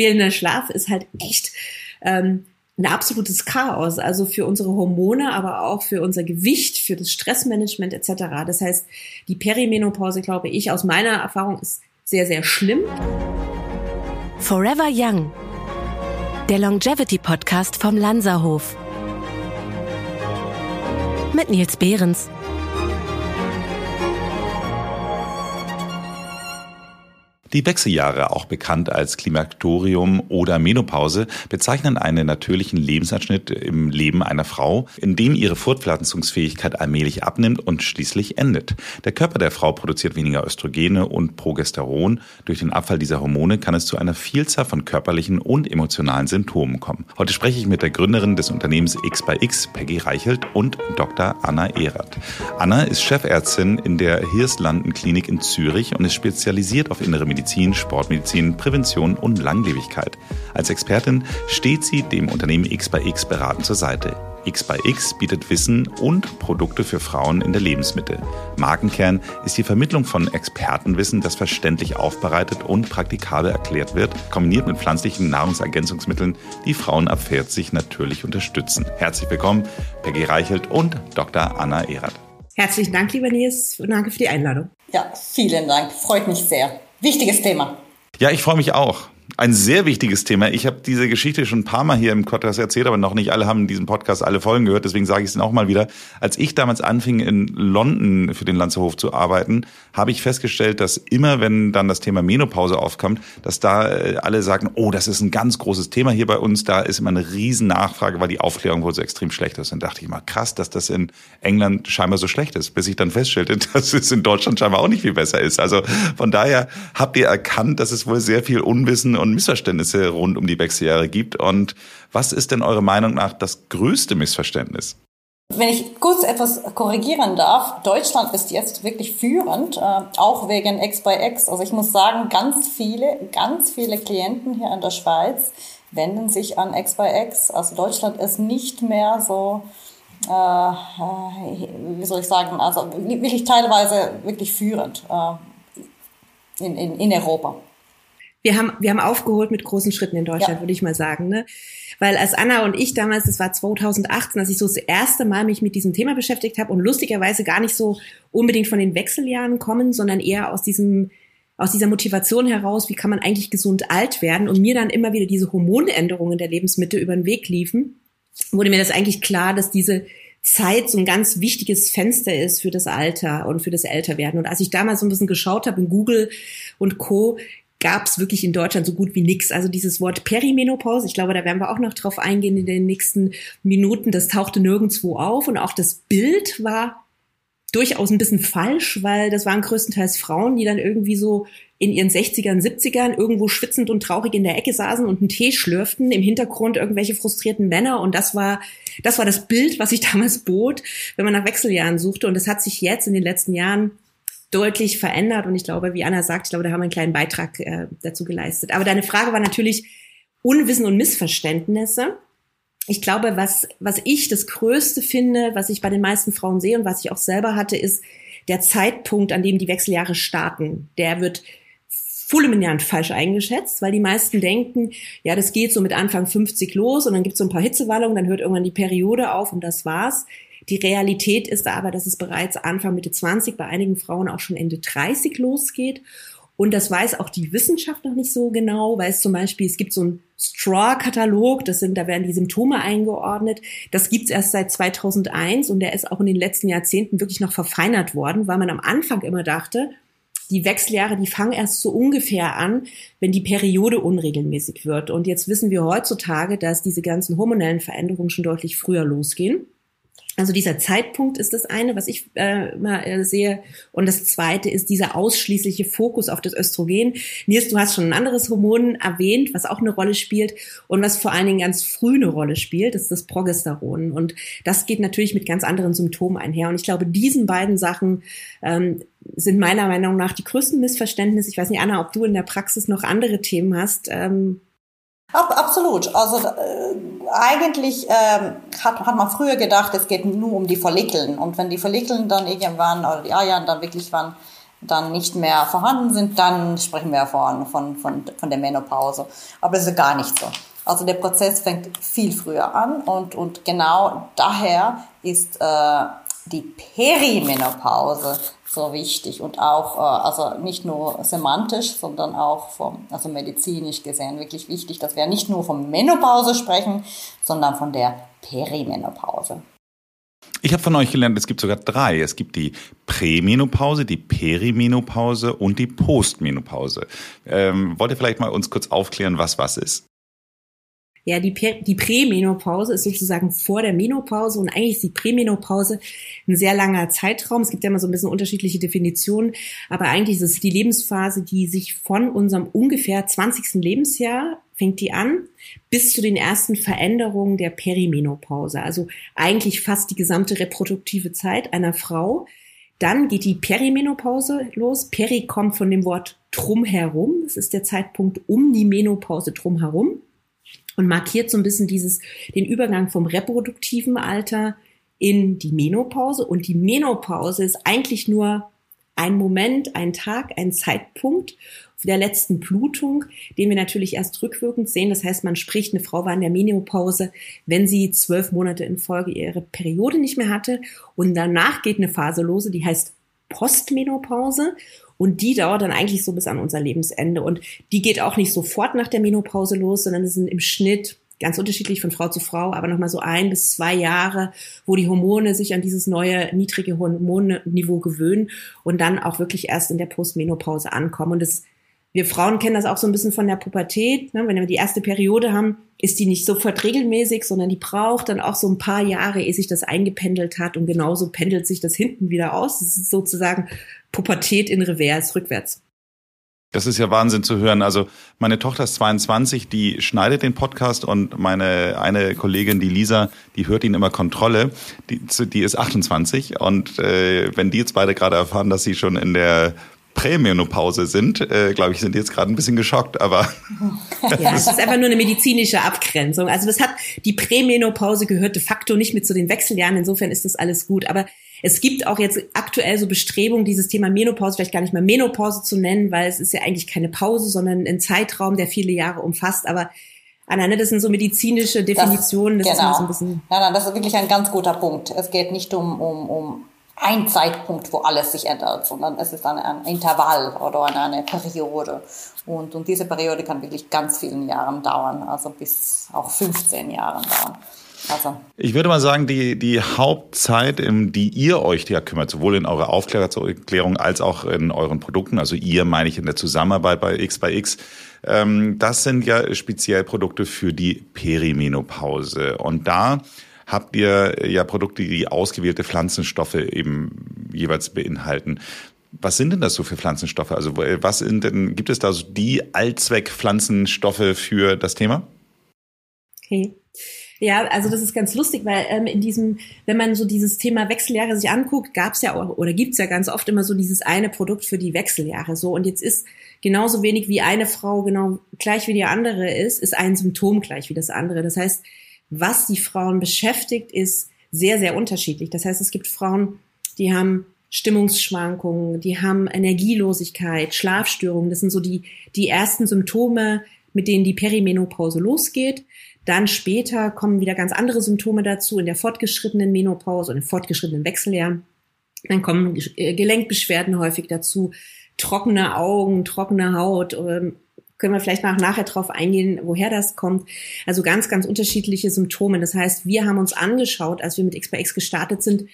fehlender Schlaf ist halt echt ähm, ein absolutes Chaos, also für unsere Hormone, aber auch für unser Gewicht, für das Stressmanagement etc. Das heißt, die Perimenopause, glaube ich, aus meiner Erfahrung ist sehr, sehr schlimm. Forever Young, der Longevity Podcast vom Lanzerhof. Mit Nils Behrens. Die Wechseljahre, auch bekannt als Klimaktorium oder Menopause, bezeichnen einen natürlichen Lebensabschnitt im Leben einer Frau, in dem ihre Fortpflanzungsfähigkeit allmählich abnimmt und schließlich endet. Der Körper der Frau produziert weniger Östrogene und Progesteron. Durch den Abfall dieser Hormone kann es zu einer Vielzahl von körperlichen und emotionalen Symptomen kommen. Heute spreche ich mit der Gründerin des Unternehmens X by X, Peggy Reichelt, und Dr. Anna Erath. Anna ist Chefärztin in der Hirslanden Klinik in Zürich und ist spezialisiert auf innere Medizin Medizin, Sportmedizin, Prävention und Langlebigkeit. Als Expertin steht sie dem Unternehmen X by X beratend zur Seite. X by X bietet Wissen und Produkte für Frauen in der Lebensmittel. Markenkern ist die Vermittlung von Expertenwissen, das verständlich aufbereitet und praktikabel erklärt wird, kombiniert mit pflanzlichen Nahrungsergänzungsmitteln, die Frauen ab 40 natürlich unterstützen. Herzlich willkommen, Peggy Reichelt und Dr. Anna Erath. Herzlichen Dank, lieber Nils, und danke für die Einladung. Ja, vielen Dank. Freut mich sehr. Wichtiges Thema. Ja, ich freue mich auch ein sehr wichtiges Thema. Ich habe diese Geschichte schon ein paar Mal hier im Podcast erzählt, aber noch nicht alle haben in diesem Podcast alle Folgen gehört. Deswegen sage ich es auch mal wieder. Als ich damals anfing, in London für den Lanzerhof zu arbeiten, habe ich festgestellt, dass immer, wenn dann das Thema Menopause aufkommt, dass da äh, alle sagen, oh, das ist ein ganz großes Thema hier bei uns. Da ist immer eine riesen Nachfrage, weil die Aufklärung wohl so extrem schlecht ist. Und dachte ich mal, krass, dass das in England scheinbar so schlecht ist, bis ich dann feststellte, dass es in Deutschland scheinbar auch nicht viel besser ist. Also von daher habt ihr erkannt, dass es wohl sehr viel Unwissen und Missverständnisse rund um die Wechseljahre gibt. Und was ist denn eure Meinung nach das größte Missverständnis? Wenn ich kurz etwas korrigieren darf, Deutschland ist jetzt wirklich führend, äh, auch wegen X by X. Also ich muss sagen, ganz viele, ganz viele Klienten hier in der Schweiz wenden sich an X by X. Also Deutschland ist nicht mehr so, äh, äh wie soll ich sagen, also wirklich teilweise wirklich führend äh, in, in, in Europa wir haben, wir haben aufgeholt mit großen Schritten in Deutschland, ja. würde ich mal sagen. Ne? Weil als Anna und ich damals, das war 2018, als ich so das erste Mal mich mit diesem Thema beschäftigt habe und lustigerweise gar nicht so unbedingt von den Wechseljahren kommen, sondern eher aus diesem aus dieser Motivation heraus, wie kann man eigentlich gesund alt werden und mir dann immer wieder diese Hormonänderungen der Lebensmittel über den Weg liefen, wurde mir das eigentlich klar, dass diese Zeit so ein ganz wichtiges Fenster ist für das Alter und für das Älterwerden. Und als ich damals so ein bisschen geschaut habe in Google und Co., gab es wirklich in Deutschland so gut wie nichts. Also dieses Wort Perimenopause, ich glaube, da werden wir auch noch drauf eingehen in den nächsten Minuten, das tauchte nirgendwo auf und auch das Bild war durchaus ein bisschen falsch, weil das waren größtenteils Frauen, die dann irgendwie so in ihren 60ern, 70ern irgendwo schwitzend und traurig in der Ecke saßen und einen Tee schlürften, im Hintergrund irgendwelche frustrierten Männer und das war, das war das Bild, was sich damals bot, wenn man nach Wechseljahren suchte und das hat sich jetzt in den letzten Jahren deutlich verändert. Und ich glaube, wie Anna sagt, ich glaube, da haben wir einen kleinen Beitrag äh, dazu geleistet. Aber deine Frage war natürlich Unwissen und Missverständnisse. Ich glaube, was, was ich das Größte finde, was ich bei den meisten Frauen sehe und was ich auch selber hatte, ist der Zeitpunkt, an dem die Wechseljahre starten. Der wird fulminant falsch eingeschätzt, weil die meisten denken, ja, das geht so mit Anfang 50 los und dann gibt's so ein paar Hitzewallungen, dann hört irgendwann die Periode auf und das war's. Die Realität ist aber, dass es bereits Anfang Mitte 20, bei einigen Frauen auch schon Ende 30 losgeht. Und das weiß auch die Wissenschaft noch nicht so genau, weil es zum Beispiel, es gibt so einen Straw-Katalog, das sind, da werden die Symptome eingeordnet. Das gibt's erst seit 2001 und der ist auch in den letzten Jahrzehnten wirklich noch verfeinert worden, weil man am Anfang immer dachte, die Wechseljahre, die fangen erst so ungefähr an, wenn die Periode unregelmäßig wird. Und jetzt wissen wir heutzutage, dass diese ganzen hormonellen Veränderungen schon deutlich früher losgehen. Also dieser Zeitpunkt ist das eine, was ich äh, mal äh, sehe. Und das zweite ist dieser ausschließliche Fokus auf das Östrogen. Nils, du hast schon ein anderes Hormon erwähnt, was auch eine Rolle spielt und was vor allen Dingen ganz früh eine Rolle spielt, ist das Progesteron. Und das geht natürlich mit ganz anderen Symptomen einher. Und ich glaube, diesen beiden Sachen ähm, sind meiner Meinung nach die größten Missverständnisse. Ich weiß nicht, Anna, ob du in der Praxis noch andere Themen hast. Ähm, Absolut. Also äh, eigentlich ähm, hat, hat man früher gedacht, es geht nur um die Follikeln. Und wenn die Follikeln dann irgendwann oder die Eier dann wirklich waren dann nicht mehr vorhanden sind, dann sprechen wir von, von, von, von der Menopause. Aber das ist gar nicht so. Also der Prozess fängt viel früher an und, und genau daher ist äh, die Perimenopause so wichtig und auch, äh, also nicht nur semantisch, sondern auch vom, also medizinisch gesehen wirklich wichtig, dass wir nicht nur von Menopause sprechen, sondern von der Perimenopause. Ich habe von euch gelernt, es gibt sogar drei. Es gibt die Prämenopause, die Perimenopause und die Postmenopause. Ähm, wollt ihr vielleicht mal uns kurz aufklären, was was ist? Ja, die, die Prämenopause ist sozusagen vor der Menopause und eigentlich ist die Prämenopause ein sehr langer Zeitraum. Es gibt ja immer so ein bisschen unterschiedliche Definitionen, aber eigentlich ist es die Lebensphase, die sich von unserem ungefähr 20. Lebensjahr fängt die an bis zu den ersten Veränderungen der Perimenopause. Also eigentlich fast die gesamte reproduktive Zeit einer Frau. Dann geht die Perimenopause los. Peri kommt von dem Wort drumherum. Das ist der Zeitpunkt um die Menopause drumherum und markiert so ein bisschen dieses, den Übergang vom reproduktiven Alter in die Menopause. Und die Menopause ist eigentlich nur ein Moment, ein Tag, ein Zeitpunkt der letzten Blutung, den wir natürlich erst rückwirkend sehen. Das heißt, man spricht, eine Frau war in der Menopause, wenn sie zwölf Monate in Folge ihre Periode nicht mehr hatte. Und danach geht eine Phase lose, die heißt Postmenopause. Und die dauert dann eigentlich so bis an unser Lebensende. Und die geht auch nicht sofort nach der Menopause los, sondern es sind im Schnitt ganz unterschiedlich von Frau zu Frau, aber nochmal so ein bis zwei Jahre, wo die Hormone sich an dieses neue niedrige Hormonniveau gewöhnen und dann auch wirklich erst in der Postmenopause ankommen. Und das wir Frauen kennen das auch so ein bisschen von der Pubertät. Ne? Wenn wir die erste Periode haben, ist die nicht sofort regelmäßig, sondern die braucht dann auch so ein paar Jahre, ehe sich das eingependelt hat. Und genauso pendelt sich das hinten wieder aus. Das ist sozusagen Pubertät in Revers, rückwärts. Das ist ja Wahnsinn zu hören. Also meine Tochter ist 22, die schneidet den Podcast und meine eine Kollegin, die Lisa, die hört ihn immer Kontrolle. Die, die ist 28 und äh, wenn die jetzt beide gerade erfahren, dass sie schon in der Prämenopause sind, äh, glaube ich, sind jetzt gerade ein bisschen geschockt, aber. ja, es ist einfach nur eine medizinische Abgrenzung. Also das hat, die Prämenopause gehört de facto nicht mit zu den Wechseljahren, insofern ist das alles gut. Aber es gibt auch jetzt aktuell so Bestrebungen, dieses Thema Menopause vielleicht gar nicht mehr Menopause zu nennen, weil es ist ja eigentlich keine Pause, sondern ein Zeitraum, der viele Jahre umfasst. Aber Anna, das sind so medizinische Definitionen. Das, das genau. ist so ein bisschen. Nein, nein, das ist wirklich ein ganz guter Punkt. Es geht nicht um, um, um ein Zeitpunkt, wo alles sich ändert, sondern es ist eine, ein Intervall oder eine, Periode. Und, und diese Periode kann wirklich ganz vielen Jahren dauern, also bis auch 15 Jahren dauern. Also. Ich würde mal sagen, die, die Hauptzeit, die ihr euch ja kümmert, sowohl in eurer Aufklärung als auch in euren Produkten, also ihr meine ich in der Zusammenarbeit bei X bei X, ähm, das sind ja speziell Produkte für die Perimenopause. Und da habt ihr ja Produkte, die ausgewählte Pflanzenstoffe eben jeweils beinhalten. Was sind denn das so für Pflanzenstoffe? Also was sind denn, gibt es da so die Allzweck-Pflanzenstoffe für das Thema? Okay. Ja, also das ist ganz lustig, weil ähm, in diesem, wenn man so dieses Thema Wechseljahre sich anguckt, gab es ja auch, oder gibt's ja ganz oft immer so dieses eine Produkt für die Wechseljahre. So und jetzt ist genauso wenig wie eine Frau genau gleich wie die andere ist, ist ein Symptom gleich wie das andere. Das heißt, was die Frauen beschäftigt, ist sehr, sehr unterschiedlich. Das heißt, es gibt Frauen, die haben Stimmungsschwankungen, die haben Energielosigkeit, Schlafstörungen. Das sind so die, die ersten Symptome, mit denen die Perimenopause losgeht. Dann später kommen wieder ganz andere Symptome dazu in der fortgeschrittenen Menopause und im fortgeschrittenen Wechseljahr. Dann kommen äh, Gelenkbeschwerden häufig dazu, trockene Augen, trockene Haut, ähm, können wir vielleicht nach, nachher drauf eingehen, woher das kommt. Also ganz, ganz unterschiedliche Symptome. Das heißt, wir haben uns angeschaut, als wir mit XPX gestartet sind,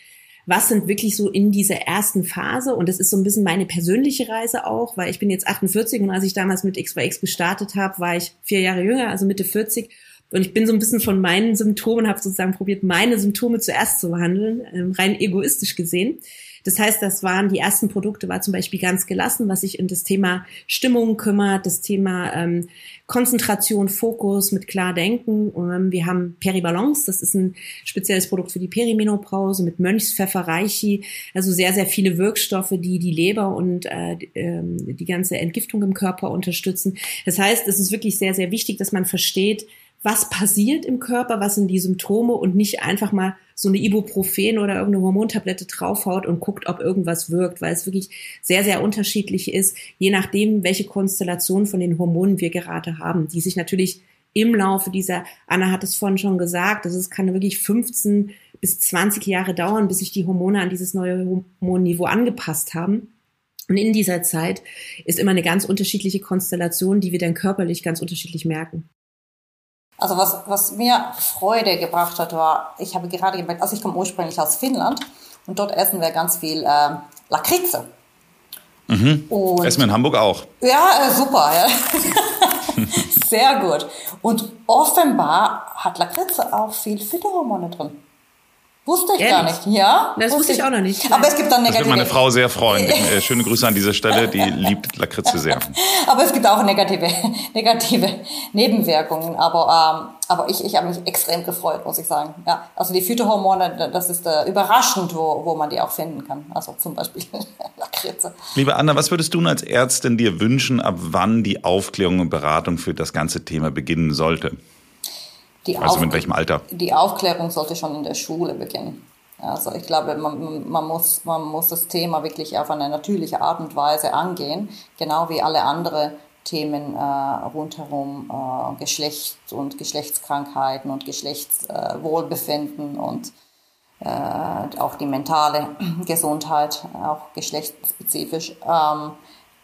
was sind wirklich so in dieser ersten Phase und das ist so ein bisschen meine persönliche Reise auch, weil ich bin jetzt 48 und als ich damals mit XYX gestartet habe, war ich vier Jahre jünger, also Mitte 40 und ich bin so ein bisschen von meinen Symptomen, habe sozusagen probiert, meine Symptome zuerst zu behandeln, ähm, rein egoistisch gesehen. Das heißt, das waren die ersten Produkte, war zum Beispiel ganz gelassen, was sich in das Thema Stimmung kümmert, das Thema ähm, Konzentration, Fokus mit klar denken. Ähm, wir haben Peribalance, das ist ein spezielles Produkt für die Perimenopause mit Mönchspfeffer, Reichi, also sehr, sehr viele Wirkstoffe, die die Leber und äh, ähm, die ganze Entgiftung im Körper unterstützen. Das heißt, es ist wirklich sehr, sehr wichtig, dass man versteht, was passiert im Körper, was sind die Symptome und nicht einfach mal so eine Ibuprofen oder irgendeine Hormontablette draufhaut und guckt, ob irgendwas wirkt, weil es wirklich sehr, sehr unterschiedlich ist, je nachdem, welche Konstellation von den Hormonen wir gerade haben, die sich natürlich im Laufe dieser, Anna hat es vorhin schon gesagt, das ist, kann wirklich 15 bis 20 Jahre dauern, bis sich die Hormone an dieses neue Hormonniveau angepasst haben. Und in dieser Zeit ist immer eine ganz unterschiedliche Konstellation, die wir dann körperlich ganz unterschiedlich merken. Also was, was mir Freude gebracht hat, war, ich habe gerade gemerkt, also ich komme ursprünglich aus Finnland und dort essen wir ganz viel äh, Lakritze. Mhm. essen wir in Hamburg auch. Ja, äh, super. Ja. Sehr gut. Und offenbar hat Lakritze auch viel Phytohormone drin. Wusste ich Ehrlich? gar nicht, ja? Das wusste ich auch noch nicht. Aber es gibt dann negative. Das wird meine Frau sehr freuen. Äh, schöne Grüße an dieser Stelle, die liebt Lakritze sehr. aber es gibt auch negative, negative Nebenwirkungen. Aber, ähm, aber ich, ich habe mich extrem gefreut, muss ich sagen. Ja, also die Phytohormone, das ist äh, überraschend, wo, wo man die auch finden kann. Also zum Beispiel Lakritze. Liebe Anna, was würdest du als Ärztin dir wünschen, ab wann die Aufklärung und Beratung für das ganze Thema beginnen sollte? Die also mit welchem Alter? Die Aufklärung sollte schon in der Schule beginnen. Also ich glaube, man, man, muss, man muss das Thema wirklich auf eine natürliche Art und Weise angehen, genau wie alle anderen Themen äh, rundherum, äh, Geschlecht und Geschlechtskrankheiten und Geschlechtswohlbefinden äh, und auch die mentale Gesundheit, auch geschlechtsspezifisch. Ähm,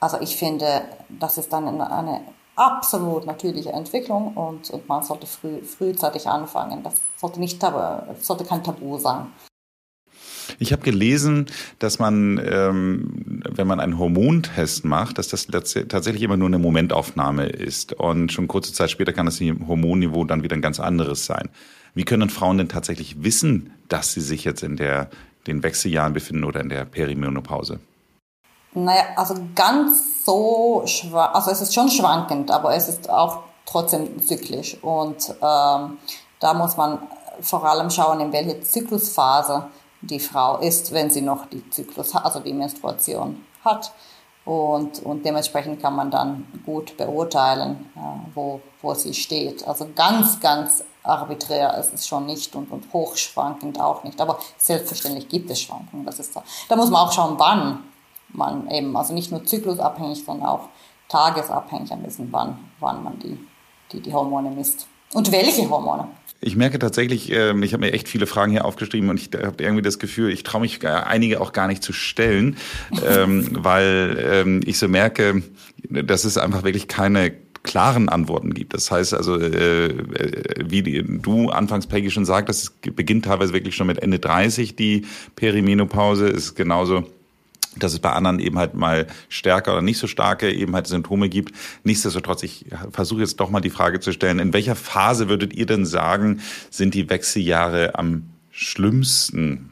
also ich finde, das ist dann eine absolut natürliche Entwicklung und, und man sollte früh, frühzeitig anfangen. Das sollte, nicht tabu, sollte kein Tabu sein. Ich habe gelesen, dass man, ähm, wenn man einen Hormontest macht, dass das tatsächlich immer nur eine Momentaufnahme ist. Und schon kurze Zeit später kann das Hormonniveau dann wieder ein ganz anderes sein. Wie können Frauen denn tatsächlich wissen, dass sie sich jetzt in der, den Wechseljahren befinden oder in der Perimenopause? Naja, also ganz so, also es ist schon schwankend, aber es ist auch trotzdem zyklisch. Und ähm, da muss man vor allem schauen, in welche Zyklusphase die Frau ist, wenn sie noch die Zyklus, also die Menstruation hat. Und, und dementsprechend kann man dann gut beurteilen, äh, wo, wo sie steht. Also ganz, ganz arbiträr ist es schon nicht und, und hochschwankend auch nicht. Aber selbstverständlich gibt es Schwankungen. Das ist so. Da muss man auch schauen, wann man eben, also nicht nur zyklusabhängig, sondern auch tagesabhängig am besten, wann, wann man die, die, die Hormone misst. Und welche Hormone? Ich merke tatsächlich, ähm, ich habe mir echt viele Fragen hier aufgeschrieben und ich habe irgendwie das Gefühl, ich traue mich einige auch gar nicht zu stellen, ähm, weil ähm, ich so merke, dass es einfach wirklich keine klaren Antworten gibt. Das heißt also, äh, äh wie du anfangs Peggy schon sagtest, es beginnt teilweise wirklich schon mit Ende 30 die Perimenopause, ist genauso dass es bei anderen eben halt mal stärker oder nicht so starke eben halt Symptome gibt. Nichtsdestotrotz, ich versuche jetzt doch mal die Frage zu stellen, in welcher Phase würdet ihr denn sagen, sind die Wechseljahre am schlimmsten?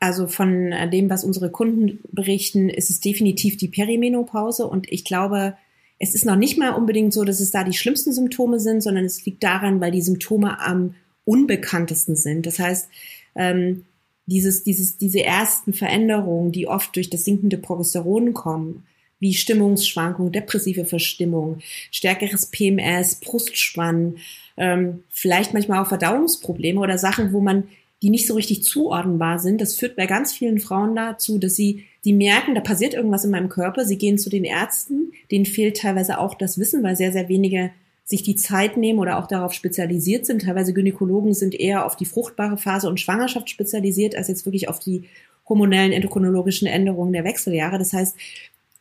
Also von dem, was unsere Kunden berichten, ist es definitiv die Perimenopause und ich glaube, es ist noch nicht mal unbedingt so, dass es da die schlimmsten Symptome sind, sondern es liegt daran, weil die Symptome am unbekanntesten sind. Das heißt, ähm, dieses, dieses, diese ersten Veränderungen, die oft durch das sinkende Progesteron kommen, wie Stimmungsschwankungen, depressive Verstimmung, stärkeres PMS, Brustspann, ähm, vielleicht manchmal auch Verdauungsprobleme oder Sachen, wo man die nicht so richtig zuordnenbar sind. Das führt bei ganz vielen Frauen dazu, dass sie, die merken, da passiert irgendwas in meinem Körper. Sie gehen zu den Ärzten, denen fehlt teilweise auch das Wissen, weil sehr, sehr wenige sich die Zeit nehmen oder auch darauf spezialisiert sind. Teilweise Gynäkologen sind eher auf die fruchtbare Phase und Schwangerschaft spezialisiert, als jetzt wirklich auf die hormonellen endokrinologischen Änderungen der Wechseljahre. Das heißt,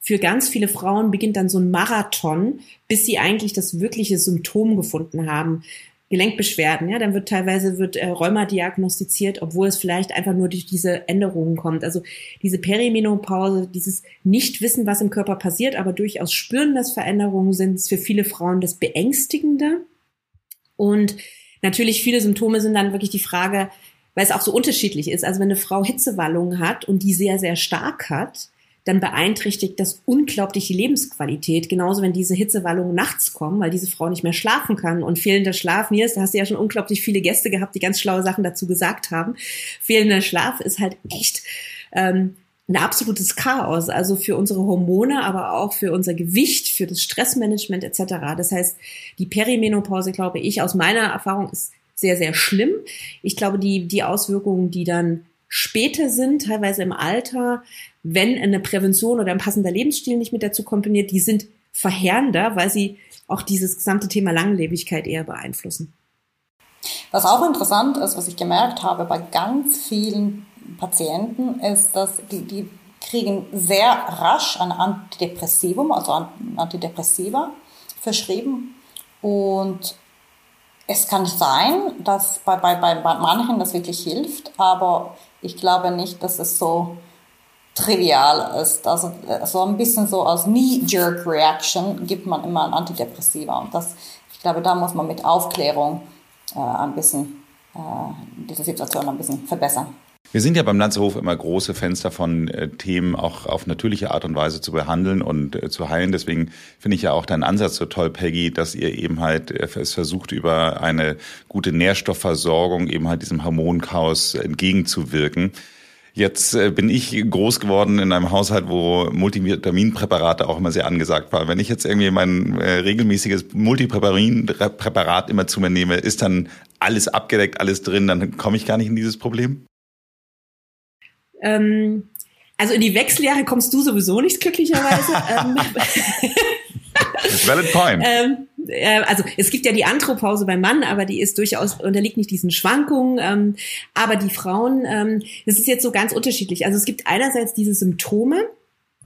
für ganz viele Frauen beginnt dann so ein Marathon, bis sie eigentlich das wirkliche Symptom gefunden haben. Gelenkbeschwerden, ja, dann wird teilweise wird äh, Rheuma diagnostiziert, obwohl es vielleicht einfach nur durch diese Änderungen kommt. Also diese Perimenopause, dieses Nichtwissen, was im Körper passiert, aber durchaus spüren, dass Veränderungen sind, ist für viele Frauen das Beängstigende. Und natürlich viele Symptome sind dann wirklich die Frage, weil es auch so unterschiedlich ist. Also wenn eine Frau Hitzewallungen hat und die sehr, sehr stark hat, dann beeinträchtigt das unglaublich die Lebensqualität. Genauso, wenn diese Hitzewallungen nachts kommen, weil diese Frau nicht mehr schlafen kann und fehlender Schlaf, Nils, da hast du ja schon unglaublich viele Gäste gehabt, die ganz schlaue Sachen dazu gesagt haben. Fehlender Schlaf ist halt echt ähm, ein absolutes Chaos, also für unsere Hormone, aber auch für unser Gewicht, für das Stressmanagement etc. Das heißt, die Perimenopause, glaube ich, aus meiner Erfahrung ist sehr, sehr schlimm. Ich glaube, die, die Auswirkungen, die dann später sind, teilweise im Alter, wenn eine Prävention oder ein passender Lebensstil nicht mit dazu kombiniert, die sind verheerender, weil sie auch dieses gesamte Thema Langlebigkeit eher beeinflussen. Was auch interessant ist, was ich gemerkt habe bei ganz vielen Patienten, ist, dass die, die kriegen sehr rasch ein Antidepressivum, also Antidepressiva verschrieben. Und es kann sein, dass bei, bei, bei manchen das wirklich hilft, aber ich glaube nicht, dass es so trivial ist. Also so ein bisschen so als Knee-Jerk-Reaction gibt man immer ein Antidepressiva. Und das, ich glaube, da muss man mit Aufklärung äh, ein bisschen äh, diese Situation ein bisschen verbessern. Wir sind ja beim Lanzerhof immer große Fans davon, äh, Themen auch auf natürliche Art und Weise zu behandeln und äh, zu heilen. Deswegen finde ich ja auch deinen Ansatz so toll, Peggy, dass ihr eben halt äh, es versucht, über eine gute Nährstoffversorgung eben halt diesem Hormonchaos entgegenzuwirken. Jetzt bin ich groß geworden in einem Haushalt, wo Multivitaminpräparate auch immer sehr angesagt waren. Wenn ich jetzt irgendwie mein regelmäßiges Multivitaminpräparat immer zu mir nehme, ist dann alles abgedeckt, alles drin, dann komme ich gar nicht in dieses Problem? Ähm, also in die Wechseljahre kommst du sowieso nicht, glücklicherweise. ähm, Valid point. Ähm, äh, also es gibt ja die Andropause beim Mann, aber die ist durchaus unterliegt nicht diesen Schwankungen. Ähm, aber die Frauen, ähm, das ist jetzt so ganz unterschiedlich. Also es gibt einerseits diese Symptome.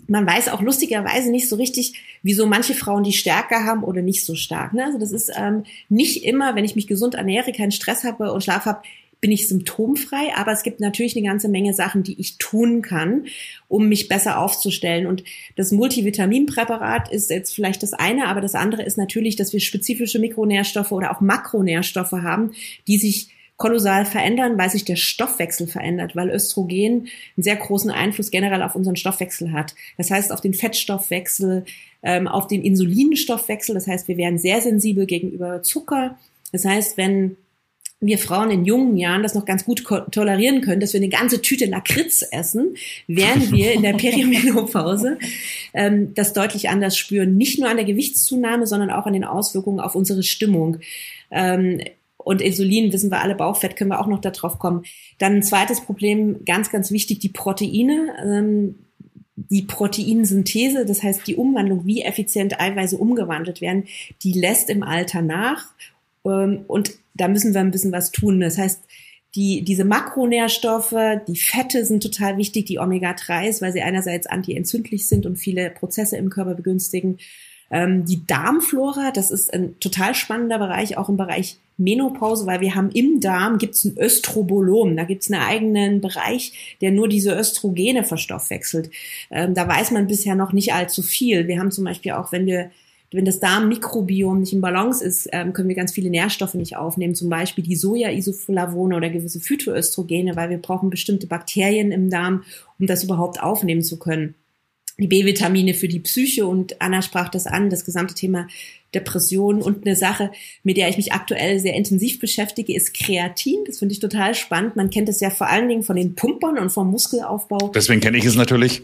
Man weiß auch lustigerweise nicht so richtig, wieso manche Frauen die stärker haben oder nicht so stark. Ne? Also das ist ähm, nicht immer, wenn ich mich gesund ernähre, keinen Stress habe und Schlaf habe, bin ich symptomfrei, aber es gibt natürlich eine ganze Menge Sachen, die ich tun kann, um mich besser aufzustellen. Und das Multivitaminpräparat ist jetzt vielleicht das eine, aber das andere ist natürlich, dass wir spezifische Mikronährstoffe oder auch Makronährstoffe haben, die sich kolossal verändern, weil sich der Stoffwechsel verändert, weil Östrogen einen sehr großen Einfluss generell auf unseren Stoffwechsel hat. Das heißt, auf den Fettstoffwechsel, ähm, auf den Insulinstoffwechsel. Das heißt, wir werden sehr sensibel gegenüber Zucker. Das heißt, wenn wir Frauen in jungen Jahren das noch ganz gut tolerieren können, dass wir eine ganze Tüte Lakritz essen, während wir in der Perimenopause ähm, das deutlich anders spüren. Nicht nur an der Gewichtszunahme, sondern auch an den Auswirkungen auf unsere Stimmung. Ähm, und Insulin, wissen wir alle, Bauchfett, können wir auch noch darauf kommen. Dann ein zweites Problem, ganz, ganz wichtig, die Proteine. Ähm, die Proteinsynthese, das heißt die Umwandlung, wie effizient Eiweiße umgewandelt werden, die lässt im Alter nach. Ähm, und da müssen wir ein bisschen was tun. Das heißt, die, diese Makronährstoffe, die Fette sind total wichtig, die Omega-3s, weil sie einerseits antientzündlich sind und viele Prozesse im Körper begünstigen. Ähm, die Darmflora, das ist ein total spannender Bereich, auch im Bereich Menopause, weil wir haben im Darm gibt's ein Östrobolom, da gibt's einen eigenen Bereich, der nur diese Östrogene verstoffwechselt. Ähm, da weiß man bisher noch nicht allzu viel. Wir haben zum Beispiel auch, wenn wir wenn das Darmmikrobiom nicht im Balance ist, ähm, können wir ganz viele Nährstoffe nicht aufnehmen, zum Beispiel die Soja-Isoflavone oder gewisse Phytoöstrogene, weil wir brauchen bestimmte Bakterien im Darm, um das überhaupt aufnehmen zu können. Die B-Vitamine für die Psyche und Anna sprach das an, das gesamte Thema Depression und eine Sache, mit der ich mich aktuell sehr intensiv beschäftige, ist Kreatin. Das finde ich total spannend. Man kennt es ja vor allen Dingen von den Pumpern und vom Muskelaufbau. Deswegen kenne ich es natürlich.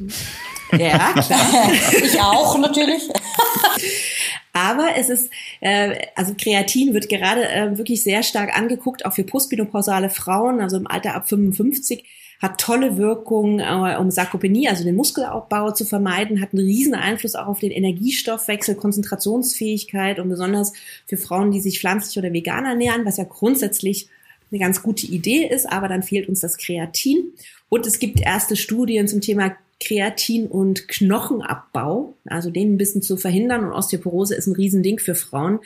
Ja, klar. ich auch natürlich. Aber es ist, äh, also Kreatin wird gerade äh, wirklich sehr stark angeguckt, auch für postmenopausale Frauen, also im Alter ab 55 hat tolle Wirkung, äh, um Sarkopenie, also den Muskelaufbau zu vermeiden, hat einen riesen Einfluss auch auf den Energiestoffwechsel, Konzentrationsfähigkeit und besonders für Frauen, die sich pflanzlich oder vegan ernähren, was ja grundsätzlich eine ganz gute Idee ist, aber dann fehlt uns das Kreatin. Und es gibt erste Studien zum Thema Kreatin und Knochenabbau, also den ein bisschen zu verhindern. Und Osteoporose ist ein Riesending für Frauen,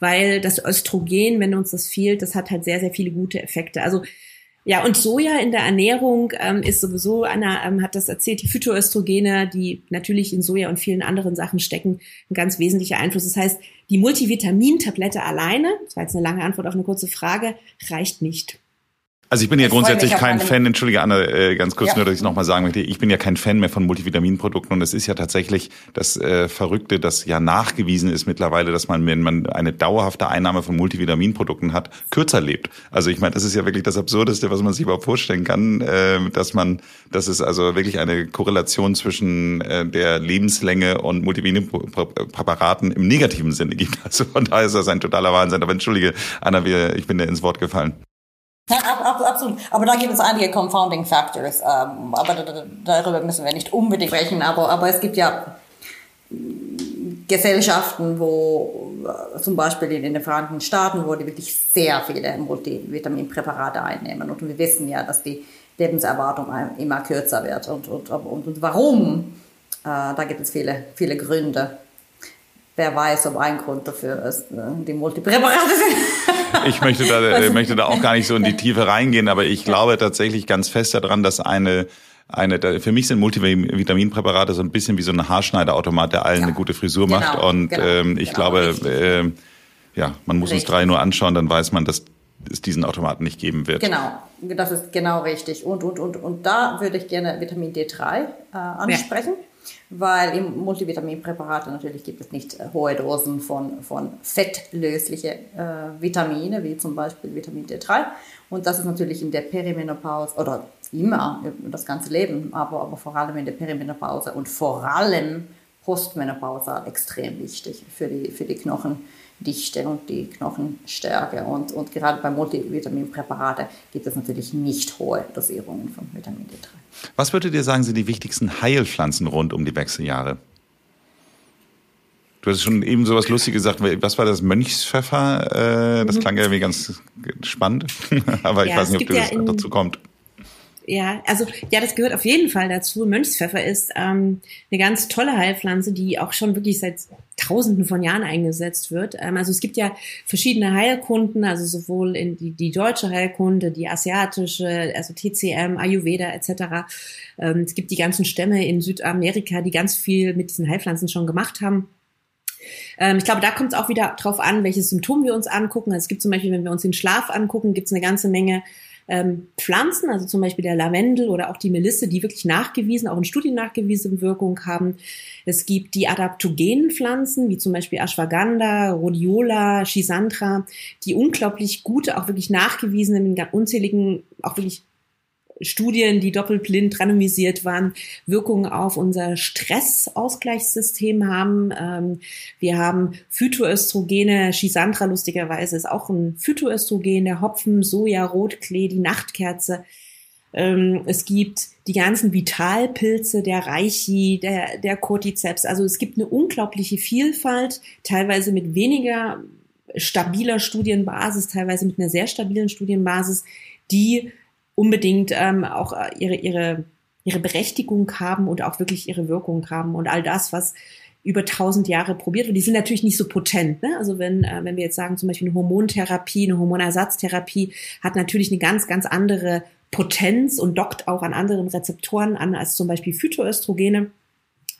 weil das Östrogen, wenn uns das fehlt, das hat halt sehr, sehr viele gute Effekte. Also ja, und Soja in der Ernährung ähm, ist sowieso, Anna ähm, hat das erzählt, die Phytoöstrogene, die natürlich in Soja und vielen anderen Sachen stecken, ein ganz wesentlicher Einfluss. Das heißt, die Multivitamintablette alleine, das war jetzt eine lange Antwort auf eine kurze Frage, reicht nicht. Also ich bin ja ich grundsätzlich kein Fan, entschuldige Anna, äh, ganz kurz ja. nur, dass ich es nochmal sagen möchte, ich bin ja kein Fan mehr von Multivitaminprodukten und es ist ja tatsächlich das äh, Verrückte, dass ja nachgewiesen ist mittlerweile, dass man, wenn man eine dauerhafte Einnahme von Multivitaminprodukten hat, kürzer lebt. Also ich meine, das ist ja wirklich das Absurdeste, was man sich überhaupt vorstellen kann, äh, dass man, dass es also wirklich eine Korrelation zwischen äh, der Lebenslänge und Multivitaminpräparaten im negativen Sinne gibt. Also von daher ist das ein totaler Wahnsinn. Aber entschuldige, Anna, wir, ich bin dir ins Wort gefallen. Absolut. Aber da gibt es einige Confounding Factors. Ähm, aber da, da, darüber müssen wir nicht unbedingt sprechen. Aber, aber es gibt ja Gesellschaften, wo äh, zum Beispiel in, den Vereinigten Staaten, wo die wirklich sehr viele Multivitaminpräparate einnehmen. Und wir wissen ja, dass die Lebenserwartung immer kürzer wird. Und, und, und, und warum? Äh, da gibt es viele, viele Gründe wer weiß, ob ein Grund dafür ist, ne? die Multipräparate sind. Ich möchte da, also, möchte da auch gar nicht so in die Tiefe reingehen, aber ich glaube tatsächlich ganz fest daran, dass eine eine, für mich sind Multivitaminpräparate so ein bisschen wie so ein Haarschneiderautomat, der allen ja. eine gute Frisur genau, macht. Und genau, ähm, ich genau, glaube, äh, ja, man muss richtig. uns drei nur anschauen, dann weiß man, dass es diesen Automaten nicht geben wird. Genau, das ist genau richtig. Und, und, und, und da würde ich gerne Vitamin D3 äh, ansprechen. Ja weil im Multivitaminpräparate natürlich gibt es nicht äh, hohe Dosen von, von fettlösliche äh, Vitamine, wie zum Beispiel Vitamin D3. Und das ist natürlich in der Perimenopause oder immer das ganze Leben, aber, aber vor allem in der Perimenopause und vor allem postmenopausal extrem wichtig für die, für die Knochendichte und die Knochenstärke. Und, und gerade bei Multivitaminpräparate gibt es natürlich nicht hohe Dosierungen von Vitamin D3. Was würdet ihr sagen, sind die wichtigsten Heilpflanzen rund um die Wechseljahre? Du hast schon eben so was Lustiges gesagt. Was war das? Mönchspfeffer? Äh, das mhm. klang ja irgendwie ganz spannend. Aber ich ja, weiß nicht, ob das ja dazu kommt. Ja, also ja, das gehört auf jeden Fall dazu. Mönchspfeffer ist ähm, eine ganz tolle Heilpflanze, die auch schon wirklich seit Tausenden von Jahren eingesetzt wird. Ähm, also es gibt ja verschiedene Heilkunden, also sowohl in die, die deutsche Heilkunde, die asiatische, also TCM, Ayurveda etc. Ähm, es gibt die ganzen Stämme in Südamerika, die ganz viel mit diesen Heilpflanzen schon gemacht haben. Ähm, ich glaube, da kommt es auch wieder drauf an, welches Symptom wir uns angucken. Also es gibt zum Beispiel, wenn wir uns den Schlaf angucken, gibt es eine ganze Menge ähm, Pflanzen, also zum Beispiel der Lavendel oder auch die Melisse, die wirklich nachgewiesen, auch in Studien nachgewiesene Wirkung haben. Es gibt die adaptogenen Pflanzen, wie zum Beispiel Ashwagandha, Rhodiola, Schisandra, die unglaublich gute, auch wirklich nachgewiesene, unzähligen, auch wirklich Studien, die doppelblind randomisiert waren, Wirkungen auf unser Stressausgleichssystem haben. Ähm, wir haben Phytoöstrogene, Schisandra lustigerweise ist auch ein Phytoöstrogen, der Hopfen, Soja, Rotklee, die Nachtkerze. Ähm, es gibt die ganzen Vitalpilze, der Reichi, der, der Cordyceps. Also es gibt eine unglaubliche Vielfalt, teilweise mit weniger stabiler Studienbasis, teilweise mit einer sehr stabilen Studienbasis, die unbedingt ähm, auch äh, ihre, ihre, ihre Berechtigung haben und auch wirklich ihre Wirkung haben und all das, was über tausend Jahre probiert wird. Die sind natürlich nicht so potent. Ne? Also wenn, äh, wenn wir jetzt sagen, zum Beispiel eine Hormontherapie, eine Hormonersatztherapie hat natürlich eine ganz, ganz andere Potenz und dockt auch an anderen Rezeptoren an als zum Beispiel Phytoöstrogene.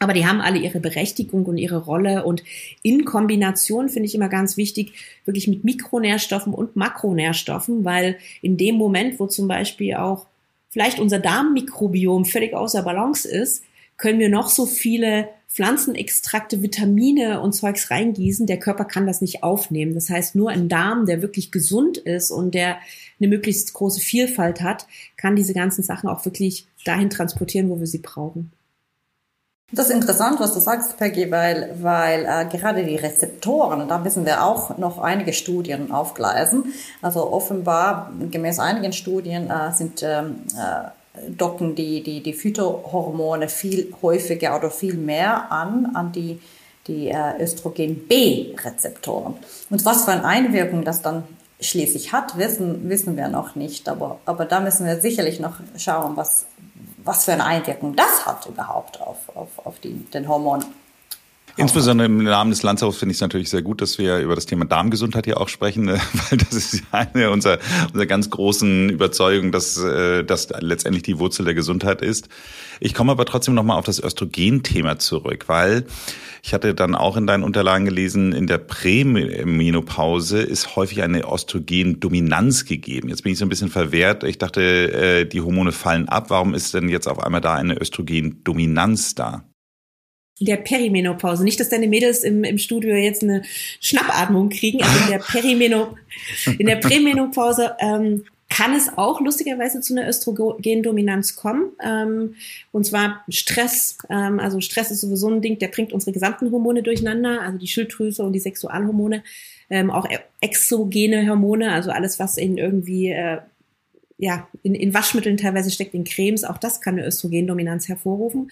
Aber die haben alle ihre Berechtigung und ihre Rolle und in Kombination finde ich immer ganz wichtig, wirklich mit Mikronährstoffen und Makronährstoffen, weil in dem Moment, wo zum Beispiel auch vielleicht unser Darmmikrobiom völlig außer Balance ist, können wir noch so viele Pflanzenextrakte, Vitamine und Zeugs reingießen. Der Körper kann das nicht aufnehmen. Das heißt, nur ein Darm, der wirklich gesund ist und der eine möglichst große Vielfalt hat, kann diese ganzen Sachen auch wirklich dahin transportieren, wo wir sie brauchen. Das ist interessant, was du sagst, Peggy, weil, weil äh, gerade die Rezeptoren, da müssen wir auch noch einige Studien aufgleisen. Also offenbar, gemäß einigen Studien, äh, sind ähm, äh, docken die, die, die Phytohormone viel häufiger oder viel mehr an, an die, die äh, Östrogen-B-Rezeptoren. Und was für eine Einwirkung das dann schließlich hat, wissen, wissen wir noch nicht. Aber, aber da müssen wir sicherlich noch schauen, was, was für eine Einwirkung das hat überhaupt auf, auf, auf die, den Hormon. Insbesondere im Namen des Landshofs finde ich es natürlich sehr gut, dass wir über das Thema Darmgesundheit hier auch sprechen, weil das ist eine unserer, unserer ganz großen Überzeugungen, dass äh, das letztendlich die Wurzel der Gesundheit ist. Ich komme aber trotzdem nochmal auf das Östrogen-Thema zurück, weil ich hatte dann auch in deinen Unterlagen gelesen, in der Prämenopause ist häufig eine Östrogendominanz gegeben. Jetzt bin ich so ein bisschen verwehrt. Ich dachte, äh, die Hormone fallen ab. Warum ist denn jetzt auf einmal da eine Östrogendominanz da? In der Perimenopause. Nicht, dass deine Mädels im, im Studio jetzt eine Schnappatmung kriegen, aber in der Perimenopause, in der Prämenopause ähm, kann es auch lustigerweise zu einer Östrogendominanz kommen. Ähm, und zwar Stress. Ähm, also Stress ist sowieso ein Ding, der bringt unsere gesamten Hormone durcheinander, also die Schilddrüse und die Sexualhormone, ähm, auch e-, exogene Hormone, also alles, was in irgendwie äh, ja, in, in Waschmitteln teilweise steckt, in Cremes, auch das kann eine Östrogendominanz hervorrufen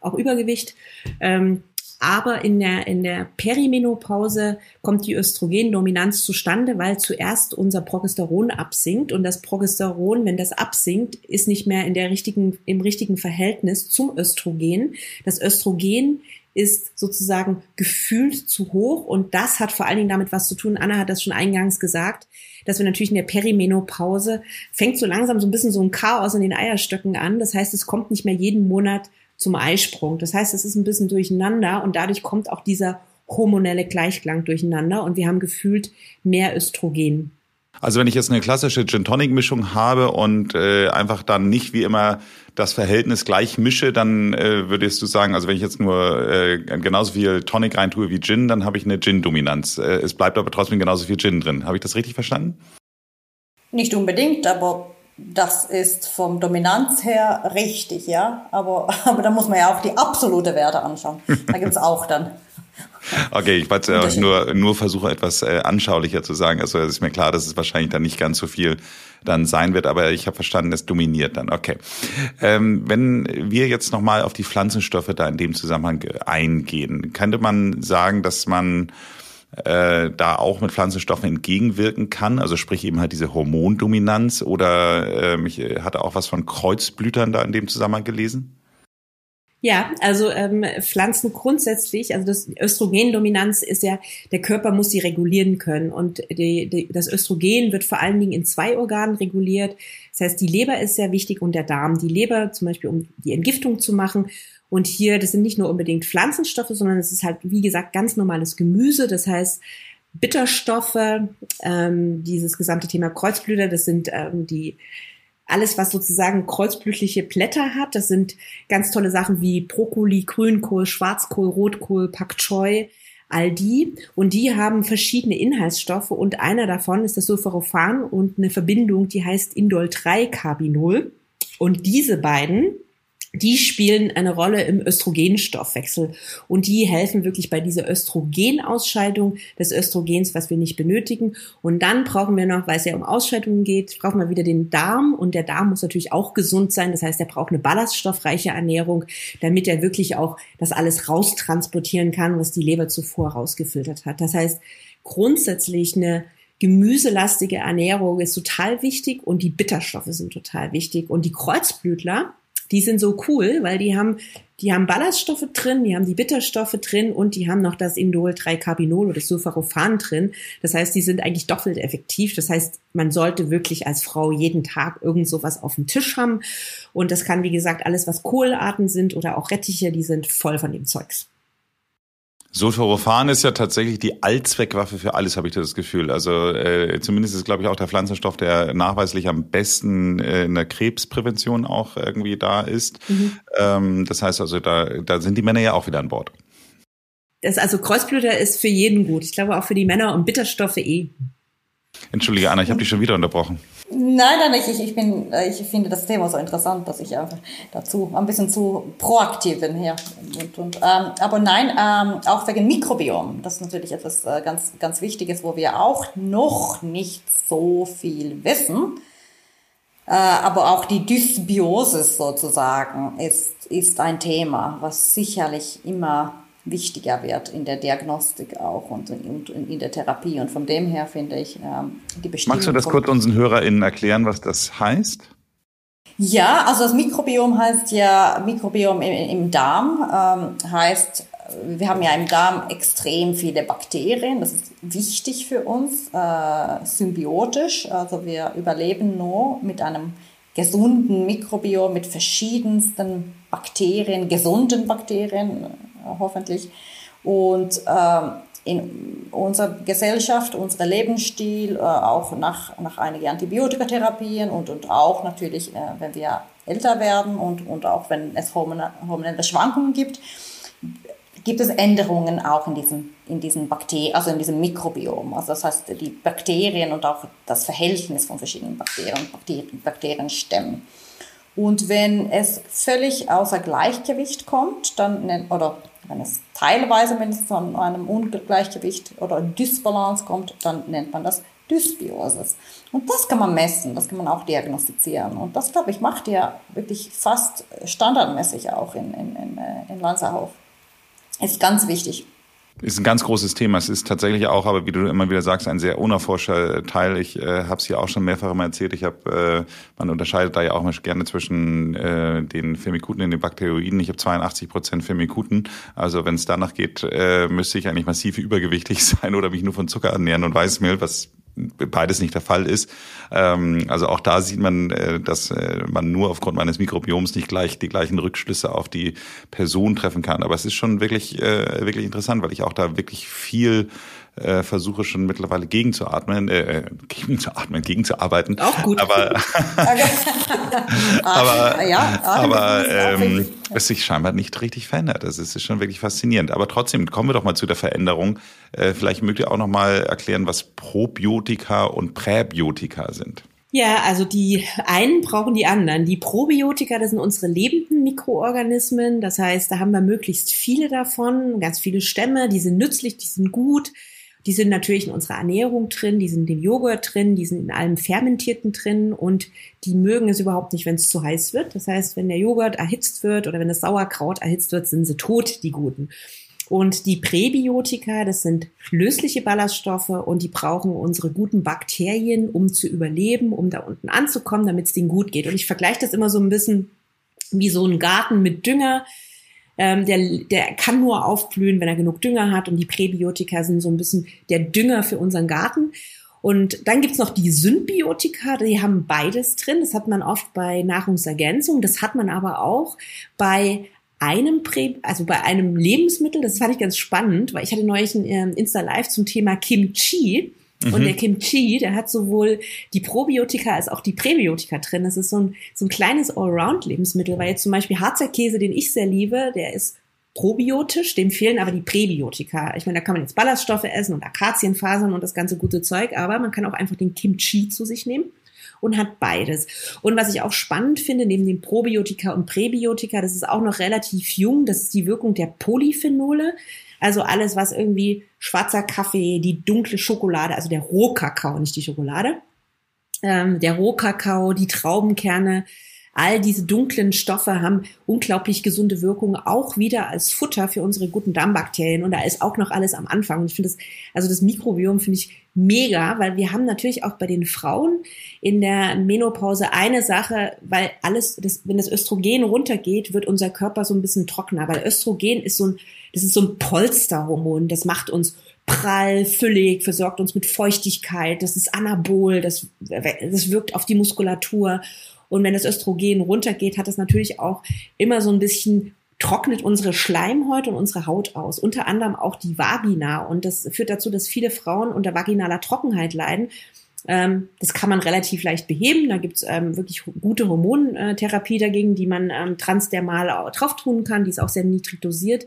auch Übergewicht. Ähm, aber in der, in der Perimenopause kommt die Östrogendominanz zustande, weil zuerst unser Progesteron absinkt und das Progesteron, wenn das absinkt, ist nicht mehr in der richtigen, im richtigen Verhältnis zum Östrogen. Das Östrogen ist sozusagen gefühlt zu hoch und das hat vor allen Dingen damit was zu tun. Anna hat das schon eingangs gesagt, dass wir natürlich in der Perimenopause fängt so langsam so ein bisschen so ein Chaos in den Eierstöcken an. Das heißt, es kommt nicht mehr jeden Monat zum Eisprung. Das heißt, es ist ein bisschen durcheinander und dadurch kommt auch dieser hormonelle Gleichklang durcheinander und wir haben gefühlt mehr Östrogen. Also wenn ich jetzt eine klassische Gin Tonic Mischung habe und äh, einfach dann nicht wie immer das Verhältnis gleich mische, dann äh, würdest du sagen, also wenn ich jetzt nur äh, genauso viel Tonic reintue wie Gin, dann habe ich eine Gin Dominanz. Äh, es bleibt aber trotzdem genauso viel Gin drin. Habe ich das richtig verstanden? Nicht unbedingt, aber das ist vom Dominanz her richtig, ja. Aber, aber da muss man ja auch die absolute Werte anschauen. Da gibt's auch dann. Okay, ich wollte ja nur, nur versuche, etwas äh, anschaulicher zu sagen. Also es ist mir klar, dass es wahrscheinlich dann nicht ganz so viel dann sein wird, aber ich habe verstanden, es dominiert dann. Okay. Ähm, wenn wir jetzt nochmal auf die Pflanzenstoffe da in dem Zusammenhang eingehen, könnte man sagen, dass man äh, da auch mit Pflanzenstoffen entgegenwirken kann, also sprich eben halt diese Hormondominanz oder äh, ich hatte auch was von Kreuzblütern da in dem Zusammenhang gelesen? Ja, also ähm, Pflanzen grundsätzlich, also das Östrogendominanz ist ja, der Körper muss sie regulieren können und die, die, das Östrogen wird vor allen Dingen in zwei Organen reguliert. Das heißt, die Leber ist sehr wichtig und der Darm. Die Leber zum Beispiel, um die Entgiftung zu machen und hier, das sind nicht nur unbedingt Pflanzenstoffe, sondern es ist halt, wie gesagt, ganz normales Gemüse. Das heißt, Bitterstoffe, ähm, dieses gesamte Thema Kreuzblüter, das sind ähm, die alles, was sozusagen kreuzblütliche Blätter hat. Das sind ganz tolle Sachen wie Brokkoli, Grünkohl, Schwarzkohl, Rotkohl, Pak Choi, all die. Und die haben verschiedene Inhaltsstoffe und einer davon ist das Sulforophan und eine Verbindung, die heißt Indol-3-Carbinol. Und diese beiden die spielen eine Rolle im Östrogenstoffwechsel und die helfen wirklich bei dieser Östrogenausscheidung des Östrogens, was wir nicht benötigen. Und dann brauchen wir noch, weil es ja um Ausscheidungen geht, brauchen wir wieder den Darm und der Darm muss natürlich auch gesund sein. Das heißt, er braucht eine ballaststoffreiche Ernährung, damit er wirklich auch das alles raustransportieren kann, was die Leber zuvor rausgefiltert hat. Das heißt, grundsätzlich eine gemüselastige Ernährung ist total wichtig und die Bitterstoffe sind total wichtig. Und die Kreuzblütler, die sind so cool, weil die haben, die haben Ballaststoffe drin, die haben die Bitterstoffe drin und die haben noch das Indol-3-Carbinol oder das Sulforophan drin. Das heißt, die sind eigentlich doppelt effektiv. Das heißt, man sollte wirklich als Frau jeden Tag irgend sowas auf dem Tisch haben. Und das kann, wie gesagt, alles, was Kohlarten sind oder auch Rettiche, die sind voll von dem Zeugs. Sulforophan ist ja tatsächlich die Allzweckwaffe für alles, habe ich das Gefühl. Also äh, zumindest ist, glaube ich, auch der Pflanzenstoff, der nachweislich am besten äh, in der Krebsprävention auch irgendwie da ist. Mhm. Ähm, das heißt also, da, da sind die Männer ja auch wieder an Bord. Das, also Kreuzblüter ist für jeden gut. Ich glaube auch für die Männer und Bitterstoffe eh. Entschuldige, Anna, ich habe dich schon wieder unterbrochen. Nein, nein, ich, ich, bin, ich finde das Thema so interessant, dass ich einfach dazu ein bisschen zu proaktiv bin hier. Und, und, ähm, aber nein, ähm, auch wegen Mikrobiom. Das ist natürlich etwas äh, ganz, ganz Wichtiges, wo wir auch noch nicht so viel wissen. Äh, aber auch die Dysbiosis sozusagen ist, ist ein Thema, was sicherlich immer wichtiger wird in der Diagnostik auch und, in der Therapie. Und von dem her finde ich ähm, die Bestimmung. Magst du das kurz unseren HörerInnen erklären, was das heißt? Ja, also das Mikrobiom heißt ja, Mikrobiom im, im Darm ähm, heißt wir haben ja im Darm extrem viele Bakterien, das ist wichtig für uns, äh, symbiotisch, also wir überleben nur mit einem gesunden Mikrobiom, mit verschiedensten Bakterien, gesunden Bakterien hoffentlich. Und äh, in unserer Gesellschaft, unser Lebensstil, äh, auch nach, nach einigen Antibiotikatherapien und, und auch natürlich, äh, wenn wir älter werden und, und auch wenn es hormonelle Schwankungen gibt, gibt es Änderungen auch in diesem, in diesem Bakterien, also in diesem Mikrobiom. Also das heißt, die Bakterien und auch das Verhältnis von verschiedenen Bakterien, Bakterien Bakterienstämmen. Und wenn es völlig außer Gleichgewicht kommt, dann, oder wenn es teilweise mindestens an einem Ungleichgewicht oder Dysbalance kommt, dann nennt man das Dysbiosis. Und das kann man messen, das kann man auch diagnostizieren. Und das, glaube ich, macht ihr wirklich fast standardmäßig auch in, in, in, äh, in Lanzerhof. Ist ganz wichtig ist ein ganz großes Thema. Es ist tatsächlich auch, aber wie du immer wieder sagst, ein sehr unerforschter Teil. Ich äh, habe es hier auch schon mehrfach mal erzählt. Ich habe, äh, man unterscheidet da ja auch mal gerne zwischen äh, den Firmikuten und den Bakterioiden. Ich habe 82 Prozent Firmikuten. Also wenn es danach geht, äh, müsste ich eigentlich massiv übergewichtig sein oder mich nur von Zucker ernähren und Weißmehl, was beides nicht der Fall ist. Ähm, also auch da sieht man, äh, dass äh, man nur aufgrund meines Mikrobioms nicht gleich die gleichen Rückschlüsse auf die Person treffen kann. Aber es ist schon wirklich, äh, wirklich interessant, weil ich auch da wirklich viel äh, versuche schon mittlerweile gegenzuatmen, äh, gegenzuatmen, gegenzuarbeiten. Auch gut. Aber, aber, ja, aber ähm, es sich scheinbar nicht richtig verändert. Das ist schon wirklich faszinierend. Aber trotzdem kommen wir doch mal zu der Veränderung. Äh, vielleicht mögt ihr auch noch mal erklären, was Probiotika und Präbiotika sind. Ja, also die einen brauchen die anderen. Die Probiotika, das sind unsere lebenden Mikroorganismen. Das heißt, da haben wir möglichst viele davon, ganz viele Stämme, die sind nützlich, die sind gut. Die sind natürlich in unserer Ernährung drin, die sind im Joghurt drin, die sind in allem Fermentierten drin und die mögen es überhaupt nicht, wenn es zu heiß wird. Das heißt, wenn der Joghurt erhitzt wird oder wenn das Sauerkraut erhitzt wird, sind sie tot, die guten. Und die Präbiotika, das sind lösliche Ballaststoffe und die brauchen unsere guten Bakterien, um zu überleben, um da unten anzukommen, damit es denen gut geht. Und ich vergleiche das immer so ein bisschen wie so ein Garten mit Dünger. Ähm, der, der kann nur aufblühen, wenn er genug Dünger hat. Und die Präbiotika sind so ein bisschen der Dünger für unseren Garten. Und dann gibt's noch die Symbiotika, die haben beides drin. Das hat man oft bei Nahrungsergänzung. Das hat man aber auch bei einem Prä also bei einem Lebensmittel. Das fand ich ganz spannend, weil ich hatte neulich ein ähm, Insta Live zum Thema Kimchi. Mhm. Und der Kimchi, der hat sowohl die Probiotika als auch die Präbiotika drin. Das ist so ein, so ein kleines Allround-Lebensmittel, weil jetzt zum Beispiel Harzer Käse, den ich sehr liebe, der ist probiotisch, dem fehlen aber die Präbiotika. Ich meine, da kann man jetzt Ballaststoffe essen und Akazienfasern und das ganze gute Zeug, aber man kann auch einfach den Kimchi zu sich nehmen und hat beides. Und was ich auch spannend finde, neben den Probiotika und Präbiotika, das ist auch noch relativ jung, das ist die Wirkung der Polyphenole. Also alles, was irgendwie schwarzer Kaffee, die dunkle Schokolade, also der Rohkakao, nicht die Schokolade, ähm, der Rohkakao, die Traubenkerne, all diese dunklen Stoffe haben unglaublich gesunde Wirkungen, auch wieder als Futter für unsere guten Darmbakterien. Und da ist auch noch alles am Anfang. Und ich finde das, also das Mikrobiom finde ich mega, weil wir haben natürlich auch bei den Frauen in der Menopause eine Sache, weil alles, das, wenn das Östrogen runtergeht, wird unser Körper so ein bisschen trockener. Weil Östrogen ist so ein, das ist so ein Polsterhormon. Das macht uns prall, füllig, versorgt uns mit Feuchtigkeit. Das ist anabol. Das, das wirkt auf die Muskulatur. Und wenn das Östrogen runtergeht, hat das natürlich auch immer so ein bisschen trocknet unsere Schleimhäute und unsere Haut aus, unter anderem auch die Vagina. Und das führt dazu, dass viele Frauen unter vaginaler Trockenheit leiden. Ähm, das kann man relativ leicht beheben. Da gibt's ähm, wirklich gute Hormontherapie dagegen, die man ähm, transdermal drauf tun kann. Die ist auch sehr niedrig dosiert.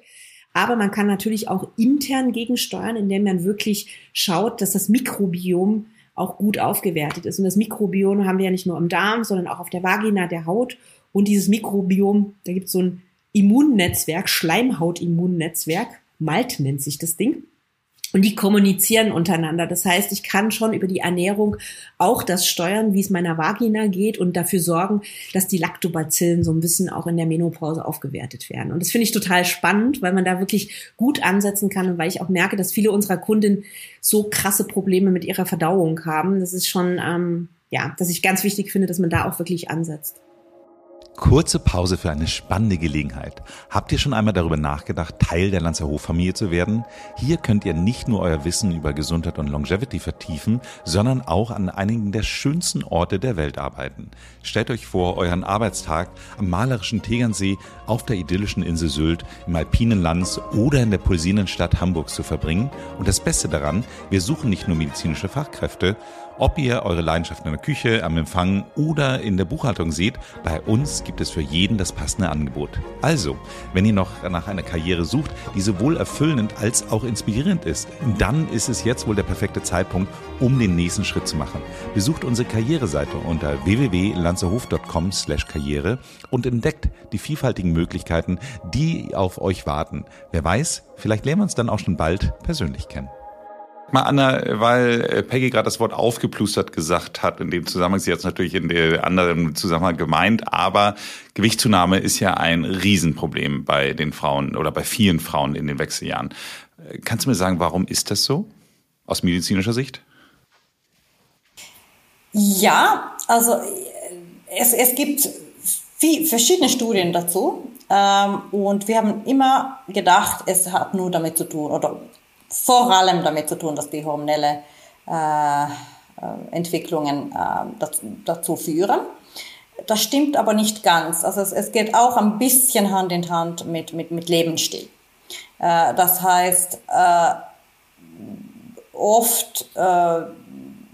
Aber man kann natürlich auch intern gegensteuern, indem man wirklich schaut, dass das Mikrobiom auch gut aufgewertet ist. Und das Mikrobiom haben wir ja nicht nur im Darm, sondern auch auf der Vagina, der Haut. Und dieses Mikrobiom, da gibt es so ein Immunnetzwerk, Schleimhautimmunnetzwerk, MALT nennt sich das Ding. Und die kommunizieren untereinander. Das heißt, ich kann schon über die Ernährung auch das steuern, wie es meiner Vagina geht und dafür sorgen, dass die Lactobacillen so ein bisschen auch in der Menopause aufgewertet werden. Und das finde ich total spannend, weil man da wirklich gut ansetzen kann und weil ich auch merke, dass viele unserer Kunden so krasse Probleme mit ihrer Verdauung haben. Das ist schon, ähm, ja, dass ich ganz wichtig finde, dass man da auch wirklich ansetzt. Kurze Pause für eine spannende Gelegenheit. Habt ihr schon einmal darüber nachgedacht, Teil der Lanzer Hoffamilie zu werden? Hier könnt ihr nicht nur euer Wissen über Gesundheit und Longevity vertiefen, sondern auch an einigen der schönsten Orte der Welt arbeiten. Stellt euch vor, euren Arbeitstag am malerischen Tegernsee, auf der idyllischen Insel Sylt, im alpinen Lands oder in der pulsierenden Stadt Hamburgs zu verbringen. Und das Beste daran, wir suchen nicht nur medizinische Fachkräfte, ob ihr eure Leidenschaft in der Küche, am Empfang oder in der Buchhaltung seht, bei uns gibt es für jeden das passende Angebot. Also, wenn ihr noch nach einer Karriere sucht, die sowohl erfüllend als auch inspirierend ist, dann ist es jetzt wohl der perfekte Zeitpunkt, um den nächsten Schritt zu machen. Besucht unsere Karriereseite unter www.lanzerhof.com/karriere und entdeckt die vielfältigen Möglichkeiten, die auf euch warten. Wer weiß, vielleicht lernen wir uns dann auch schon bald persönlich kennen mal, Anna, weil äh, Peggy gerade das Wort aufgeplustert gesagt hat, in dem Zusammenhang, sie hat es natürlich in der anderen Zusammenhang gemeint, aber Gewichtszunahme ist ja ein Riesenproblem bei den Frauen oder bei vielen Frauen in den Wechseljahren. Äh, kannst du mir sagen, warum ist das so? Aus medizinischer Sicht? Ja, also es, es gibt viel, verschiedene Studien dazu. Ähm, und wir haben immer gedacht, es hat nur damit zu tun, oder vor allem damit zu tun, dass die hormonelle äh, äh, Entwicklungen äh, dazu, dazu, führen. Das stimmt aber nicht ganz. Also es, es, geht auch ein bisschen Hand in Hand mit, mit, mit Lebensstil. Äh, das heißt, äh, oft äh,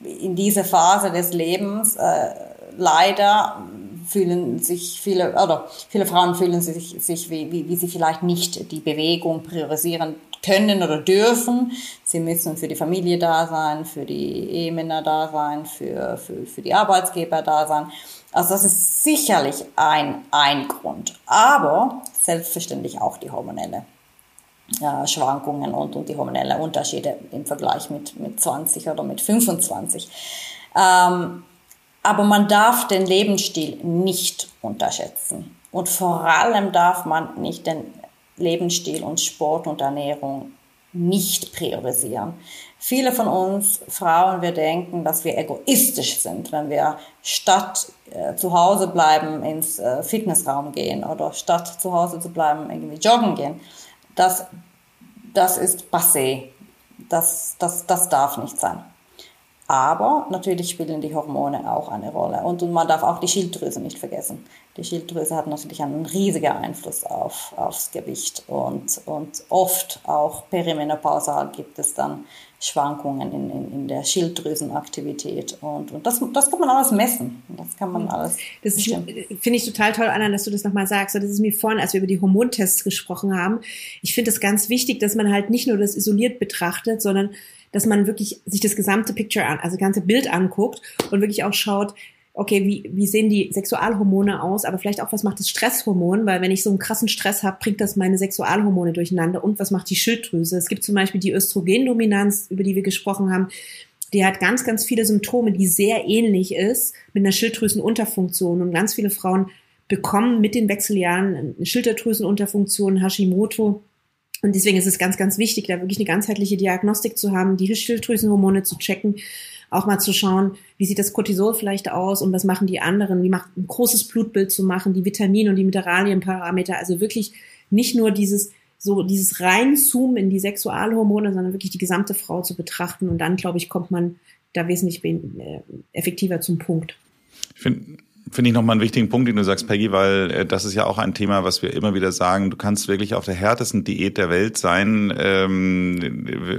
in dieser Phase des Lebens leider fühlen sich viele, oder viele Frauen fühlen sich, sich wie, wie, wie sie vielleicht nicht die Bewegung priorisieren können oder dürfen. Sie müssen für die Familie da sein, für die Ehemänner da sein, für, für, für die Arbeitsgeber da sein. Also das ist sicherlich ein, ein Grund, aber selbstverständlich auch die hormonelle ja, Schwankungen und, und die hormonellen Unterschiede im Vergleich mit, mit 20 oder mit 25. Ähm, aber man darf den Lebensstil nicht unterschätzen. Und vor allem darf man nicht den Lebensstil und Sport und Ernährung nicht priorisieren. Viele von uns Frauen, wir denken, dass wir egoistisch sind, wenn wir statt äh, zu Hause bleiben ins äh, Fitnessraum gehen oder statt zu Hause zu bleiben irgendwie joggen gehen. Das, das ist passé. Das, das, das darf nicht sein. Aber natürlich spielen die Hormone auch eine Rolle. Und, und man darf auch die Schilddrüse nicht vergessen. Die Schilddrüse hat natürlich einen riesigen Einfluss auf, aufs Gewicht. Und, und oft auch perimenopausal gibt es dann Schwankungen in, in, in der Schilddrüsenaktivität. Und, und das, das kann man alles messen. Das kann man alles. Das finde ich total toll, Anna, dass du das nochmal sagst. Das ist mir vorhin, als wir über die Hormontests gesprochen haben. Ich finde es ganz wichtig, dass man halt nicht nur das isoliert betrachtet, sondern dass man wirklich sich das gesamte Picture an, also ganze Bild anguckt und wirklich auch schaut, okay, wie, wie sehen die Sexualhormone aus, aber vielleicht auch, was macht das Stresshormon, weil wenn ich so einen krassen Stress habe, bringt das meine Sexualhormone durcheinander und was macht die Schilddrüse? Es gibt zum Beispiel die Östrogendominanz, über die wir gesprochen haben, die hat ganz, ganz viele Symptome, die sehr ähnlich ist mit einer Schilddrüsenunterfunktion. Und ganz viele Frauen bekommen mit den Wechseljahren eine Schilddrüsenunterfunktion, Hashimoto und deswegen ist es ganz, ganz wichtig, da wirklich eine ganzheitliche Diagnostik zu haben, die Schilddrüsenhormone zu checken, auch mal zu schauen, wie sieht das Cortisol vielleicht aus und was machen die anderen, wie macht ein großes Blutbild zu machen, die Vitamin- und die Mineralienparameter, also wirklich nicht nur dieses so dieses Reinzoomen in die Sexualhormone, sondern wirklich die gesamte Frau zu betrachten. Und dann, glaube ich, kommt man da wesentlich äh, effektiver zum Punkt. Ich finde Finde ich nochmal einen wichtigen Punkt, den du sagst, Peggy, weil äh, das ist ja auch ein Thema, was wir immer wieder sagen. Du kannst wirklich auf der härtesten Diät der Welt sein. Ähm,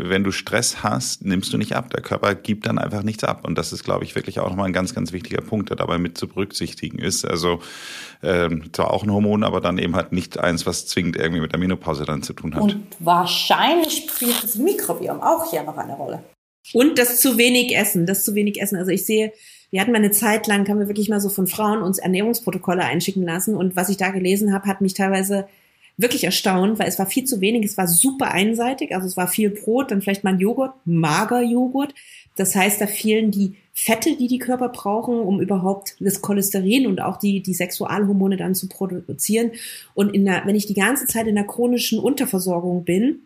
wenn du Stress hast, nimmst du nicht ab. Der Körper gibt dann einfach nichts ab. Und das ist, glaube ich, wirklich auch nochmal ein ganz, ganz wichtiger Punkt, der dabei mit zu berücksichtigen ist. Also ähm, zwar auch ein Hormon, aber dann eben halt nicht eins, was zwingend irgendwie mit der Menopause dann zu tun hat. Und wahrscheinlich spielt das Mikrobiom auch hier noch eine Rolle. Und das zu wenig Essen, das zu wenig Essen. Also ich sehe wir hatten mal eine Zeit lang, haben wir wirklich mal so von Frauen uns Ernährungsprotokolle einschicken lassen. Und was ich da gelesen habe, hat mich teilweise wirklich erstaunt, weil es war viel zu wenig, es war super einseitig, also es war viel Brot, dann vielleicht mal ein Joghurt, mager Joghurt. Das heißt, da fehlen die Fette, die die Körper brauchen, um überhaupt das Cholesterin und auch die, die Sexualhormone dann zu produzieren. Und in der, wenn ich die ganze Zeit in der chronischen Unterversorgung bin,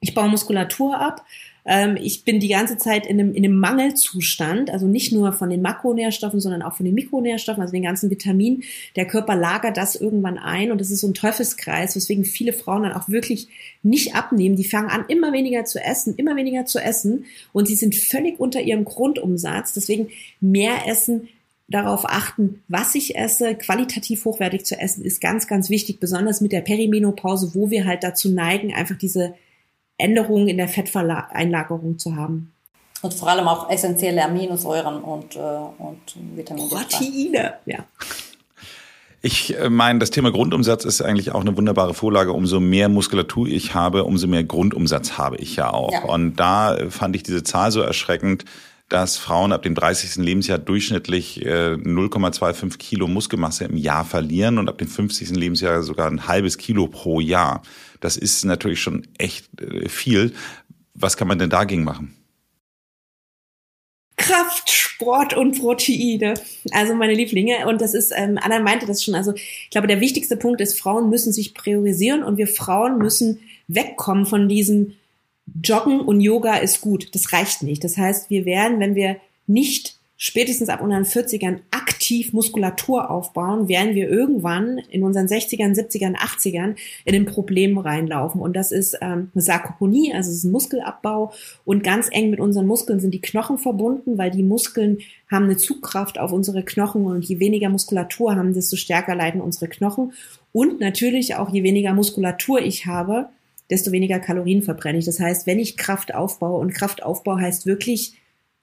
Ich baue Muskulatur ab. Ähm, ich bin die ganze Zeit in einem, in einem Mangelzustand, also nicht nur von den Makronährstoffen, sondern auch von den Mikronährstoffen, also den ganzen Vitaminen. Der Körper lagert das irgendwann ein und das ist so ein Teufelskreis, weswegen viele Frauen dann auch wirklich nicht abnehmen. Die fangen an, immer weniger zu essen, immer weniger zu essen und sie sind völlig unter ihrem Grundumsatz. Deswegen mehr essen, darauf achten, was ich esse, qualitativ hochwertig zu essen, ist ganz, ganz wichtig, besonders mit der Perimenopause, wo wir halt dazu neigen, einfach diese Änderungen in der Fetteinlagerung zu haben. Und vor allem auch essentielle Aminosäuren und, äh, und Vitamine. Proteine, ja. Ich äh, meine, das Thema Grundumsatz ist eigentlich auch eine wunderbare Vorlage. Umso mehr Muskulatur ich habe, umso mehr Grundumsatz habe ich ja auch. Ja. Und da fand ich diese Zahl so erschreckend dass Frauen ab dem 30. Lebensjahr durchschnittlich 0,25 äh, Kilo Muskelmasse im Jahr verlieren und ab dem 50. Lebensjahr sogar ein halbes Kilo pro Jahr. Das ist natürlich schon echt äh, viel. Was kann man denn dagegen machen? Kraft, Sport und Proteine. Also meine Lieblinge. Und das ist, ähm, Anna meinte das schon. Also ich glaube, der wichtigste Punkt ist, Frauen müssen sich priorisieren und wir Frauen müssen wegkommen von diesem Joggen und Yoga ist gut. Das reicht nicht. Das heißt, wir werden, wenn wir nicht spätestens ab unseren 40ern aktiv Muskulatur aufbauen, werden wir irgendwann in unseren 60ern, 70ern, 80ern in ein Problem reinlaufen. Und das ist ähm, eine Sarkoponie, also es ist ein Muskelabbau. Und ganz eng mit unseren Muskeln sind die Knochen verbunden, weil die Muskeln haben eine Zugkraft auf unsere Knochen. Und je weniger Muskulatur haben, desto stärker leiden unsere Knochen. Und natürlich auch je weniger Muskulatur ich habe, desto weniger Kalorien verbrenne ich. Das heißt, wenn ich Kraft aufbaue, und Kraftaufbau heißt wirklich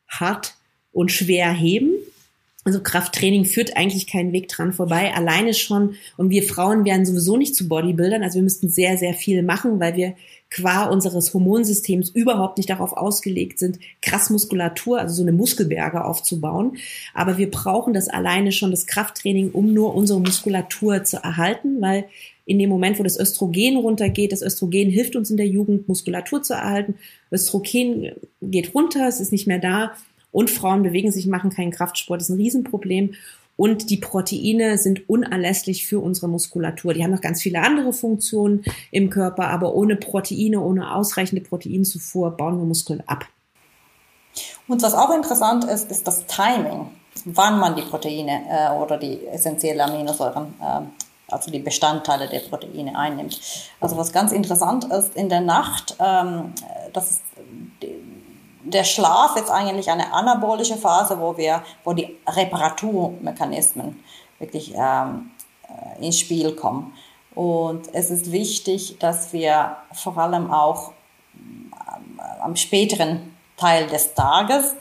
hart und schwer heben, also Krafttraining führt eigentlich keinen Weg dran vorbei, alleine schon. Und wir Frauen werden sowieso nicht zu Bodybuildern. Also wir müssten sehr, sehr viel machen, weil wir qua unseres Hormonsystems überhaupt nicht darauf ausgelegt sind, krass Muskulatur, also so eine Muskelberge aufzubauen. Aber wir brauchen das alleine schon, das Krafttraining, um nur unsere Muskulatur zu erhalten, weil in dem Moment, wo das Östrogen runtergeht, das Östrogen hilft uns in der Jugend, Muskulatur zu erhalten. Östrogen geht runter, es ist nicht mehr da und Frauen bewegen sich, machen keinen Kraftsport, das ist ein Riesenproblem. Und die Proteine sind unerlässlich für unsere Muskulatur. Die haben noch ganz viele andere Funktionen im Körper, aber ohne Proteine, ohne ausreichende Proteinzufuhr bauen wir Muskeln ab. Und was auch interessant ist, ist das Timing, wann man die Proteine äh, oder die essentiellen Aminosäuren äh, also die Bestandteile der Proteine einnimmt. Also was ganz interessant ist, in der Nacht, ähm, das der Schlaf ist eigentlich eine anabolische Phase, wo wir, wo die Reparaturmechanismen wirklich ähm, äh, ins Spiel kommen. Und es ist wichtig, dass wir vor allem auch ähm, am späteren Teil des Tages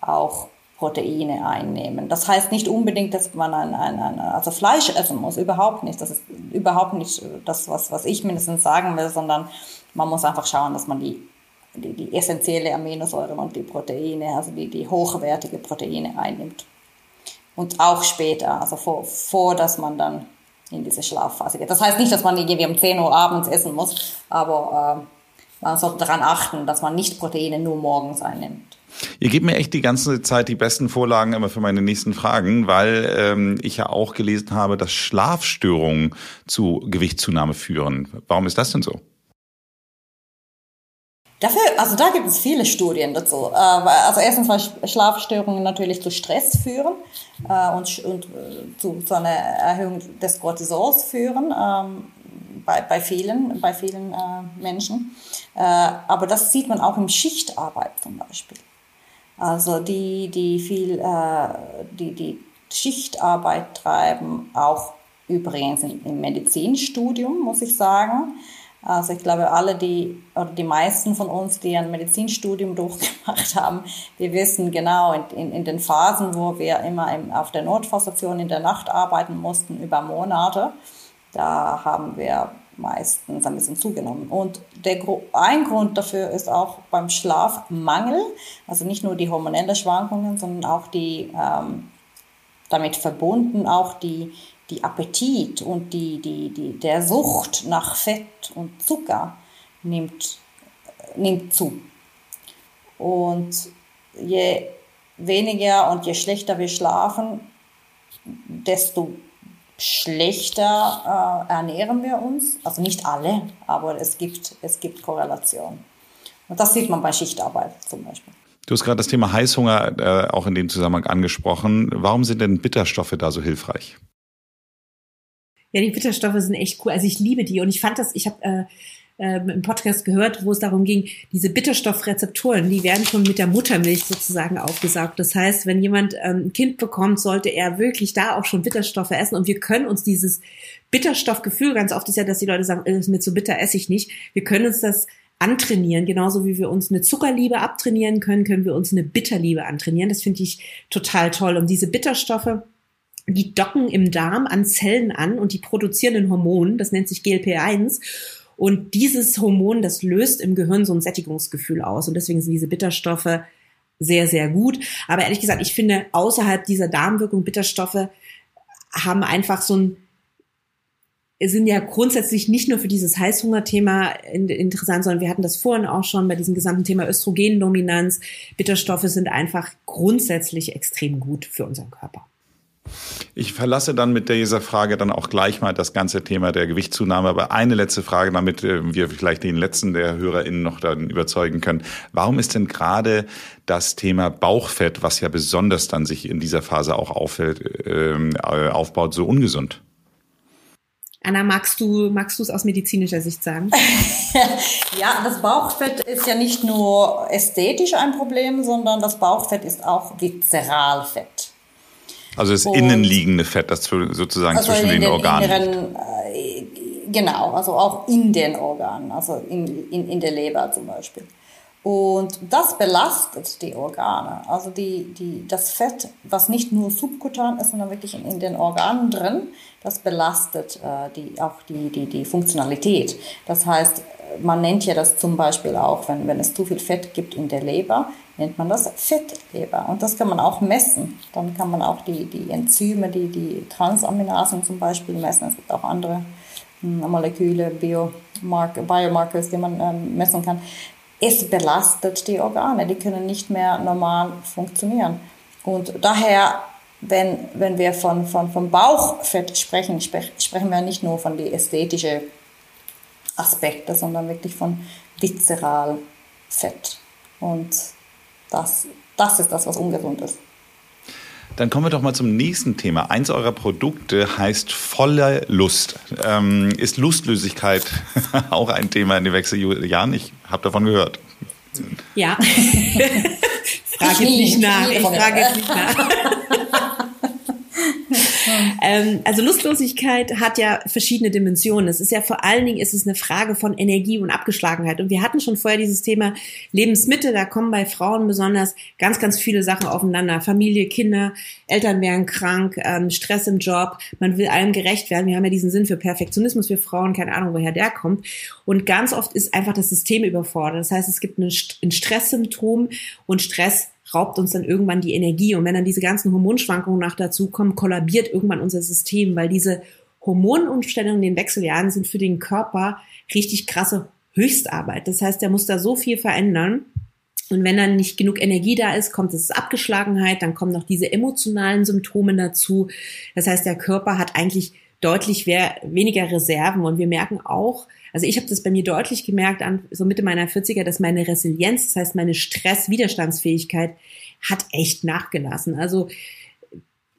auch Proteine einnehmen. Das heißt nicht unbedingt, dass man ein, ein, ein, also Fleisch essen muss, überhaupt nicht. Das ist überhaupt nicht das, was, was ich mindestens sagen will, sondern man muss einfach schauen, dass man die, die, die essentielle Aminosäuren und die Proteine, also die, die hochwertige Proteine einnimmt. Und auch später, also vor, vor dass man dann in diese Schlafphase geht. Das heißt nicht, dass man irgendwie um 10 Uhr abends essen muss, aber äh, man sollte daran achten, dass man nicht Proteine nur morgens einnimmt. Ihr gebt mir echt die ganze Zeit die besten Vorlagen immer für meine nächsten Fragen, weil ähm, ich ja auch gelesen habe, dass Schlafstörungen zu Gewichtszunahme führen. Warum ist das denn so? Dafür, also da gibt es viele Studien dazu. Äh, also erstens, weil Schlafstörungen natürlich zu Stress führen äh, und, und äh, zu, zu einer Erhöhung des Cortisols führen ähm, bei, bei vielen, bei vielen Menschen. Aber das sieht man auch im Schichtarbeit zum Beispiel. Also die, die viel, äh, die, die Schichtarbeit treiben, auch übrigens im Medizinstudium, muss ich sagen. Also ich glaube, alle die, oder die meisten von uns, die ein Medizinstudium durchgemacht haben, wir wissen genau, in, in, in den Phasen, wo wir immer im, auf der Notfallstation in der Nacht arbeiten mussten, über Monate, da haben wir meistens ein bisschen zugenommen. Und der, ein Grund dafür ist auch beim Schlafmangel, also nicht nur die hormonellen Schwankungen, sondern auch die ähm, damit verbunden auch die, die Appetit und die, die, die, der Sucht nach Fett und Zucker nimmt, nimmt zu. Und je weniger und je schlechter wir schlafen, desto schlechter äh, ernähren wir uns. Also nicht alle, aber es gibt, es gibt Korrelation. Und das sieht man bei Schichtarbeit zum Beispiel. Du hast gerade das Thema Heißhunger äh, auch in dem Zusammenhang angesprochen. Warum sind denn Bitterstoffe da so hilfreich? Ja, die Bitterstoffe sind echt cool. Also ich liebe die und ich fand das, ich habe äh, äh, im Podcast gehört, wo es darum ging, diese Bitterstoffrezeptoren, die werden schon mit der Muttermilch sozusagen aufgesaugt. Das heißt, wenn jemand ähm, ein Kind bekommt, sollte er wirklich da auch schon Bitterstoffe essen und wir können uns dieses Bitterstoffgefühl, ganz oft ist ja, dass die Leute sagen, ist mir zu bitter, esse ich nicht. Wir können uns das antrainieren. Genauso wie wir uns eine Zuckerliebe abtrainieren können, können wir uns eine Bitterliebe antrainieren. Das finde ich total toll. Und diese Bitterstoffe, die docken im Darm an Zellen an und die produzieren ein Hormon, das nennt sich GLP-1. Und dieses Hormon, das löst im Gehirn so ein Sättigungsgefühl aus. Und deswegen sind diese Bitterstoffe sehr, sehr gut. Aber ehrlich gesagt, ich finde, außerhalb dieser Darmwirkung Bitterstoffe haben einfach so ein sind ja grundsätzlich nicht nur für dieses Heißhungerthema interessant, sondern wir hatten das vorhin auch schon bei diesem gesamten Thema Östrogendominanz. Bitterstoffe sind einfach grundsätzlich extrem gut für unseren Körper. Ich verlasse dann mit dieser Frage dann auch gleich mal das ganze Thema der Gewichtszunahme. Aber eine letzte Frage, damit äh, wir vielleicht den letzten der HörerInnen noch dann überzeugen können. Warum ist denn gerade das Thema Bauchfett, was ja besonders dann sich in dieser Phase auch auffällt, ähm, äh, aufbaut, so ungesund? Anna, magst du magst du es aus medizinischer Sicht sagen? ja, das Bauchfett ist ja nicht nur ästhetisch ein Problem, sondern das Bauchfett ist auch Viszeralfett. Also das Und, innenliegende Fett, das sozusagen also zwischen den, den, Organen. Inneren, äh, genau, also auch in den Organen, also in, in, in der Leber zum Beispiel. Und das belastet die Organe. Also die, die, das Fett, was nicht nur subkutan ist, sondern wirklich in, in den Organen drin, das belastet äh, die, auch die, die, die Funktionalität. Das heißt, man nennt ja das zum Beispiel auch, wenn, wenn es zu viel Fett gibt in der Leber, nennt man das Fettleber. Und das kann man auch messen. Dann kann man auch die, die Enzyme, die, die Transaminasen zum Beispiel messen. Es gibt auch andere hm, Moleküle, Biomark Biomarkers, die man ähm, messen kann es belastet die Organe, die können nicht mehr normal funktionieren. Und daher, wenn, wenn wir von, von, von Bauchfett sprechen, sprechen wir nicht nur von den ästhetischen Aspekten, sondern wirklich von Viszeralfett. Und das, das ist das, was ungesund ist. Dann kommen wir doch mal zum nächsten Thema. Eins eurer Produkte heißt volle Lust. Ähm, ist Lustlosigkeit auch ein Thema in den Wechseljahren? Ich habe davon gehört. Ja. frage ich nicht nach. Ich frage jetzt nicht nach. ähm, also Lustlosigkeit hat ja verschiedene Dimensionen. Es ist ja vor allen Dingen ist es eine Frage von Energie und Abgeschlagenheit. Und wir hatten schon vorher dieses Thema Lebensmittel. Da kommen bei Frauen besonders ganz, ganz viele Sachen aufeinander. Familie, Kinder, Eltern werden krank, ähm, Stress im Job. Man will allem gerecht werden. Wir haben ja diesen Sinn für Perfektionismus für Frauen. Keine Ahnung, woher der kommt. Und ganz oft ist einfach das System überfordert. Das heißt, es gibt ein Stresssymptom und Stress raubt uns dann irgendwann die Energie. Und wenn dann diese ganzen Hormonschwankungen nach dazu kommen, kollabiert irgendwann unser System, weil diese Hormonumstellungen in den Wechseljahren sind für den Körper richtig krasse Höchstarbeit. Das heißt, der muss da so viel verändern. Und wenn dann nicht genug Energie da ist, kommt es Abgeschlagenheit, dann kommen noch diese emotionalen Symptome dazu. Das heißt, der Körper hat eigentlich deutlich weniger Reserven und wir merken auch, also ich habe das bei mir deutlich gemerkt, an so Mitte meiner 40er, dass meine Resilienz, das heißt meine Stresswiderstandsfähigkeit, hat echt nachgelassen. Also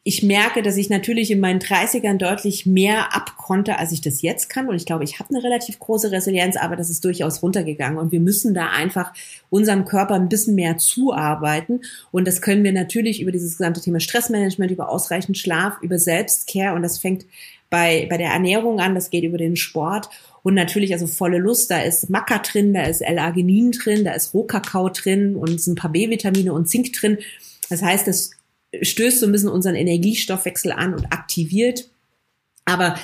ich merke, dass ich natürlich in meinen 30ern deutlich mehr abkonnte, als ich das jetzt kann. Und ich glaube, ich habe eine relativ große Resilienz, aber das ist durchaus runtergegangen. Und wir müssen da einfach unserem Körper ein bisschen mehr zuarbeiten. Und das können wir natürlich über dieses gesamte Thema Stressmanagement, über ausreichend Schlaf, über Selbstcare. Und das fängt bei, bei der Ernährung an, das geht über den Sport. Und natürlich also volle Lust, da ist Maca drin, da ist L-Arginin drin, da ist Rohkakao drin und sind ein paar B-Vitamine und Zink drin. Das heißt, das stößt so ein bisschen unseren Energiestoffwechsel an und aktiviert. Aber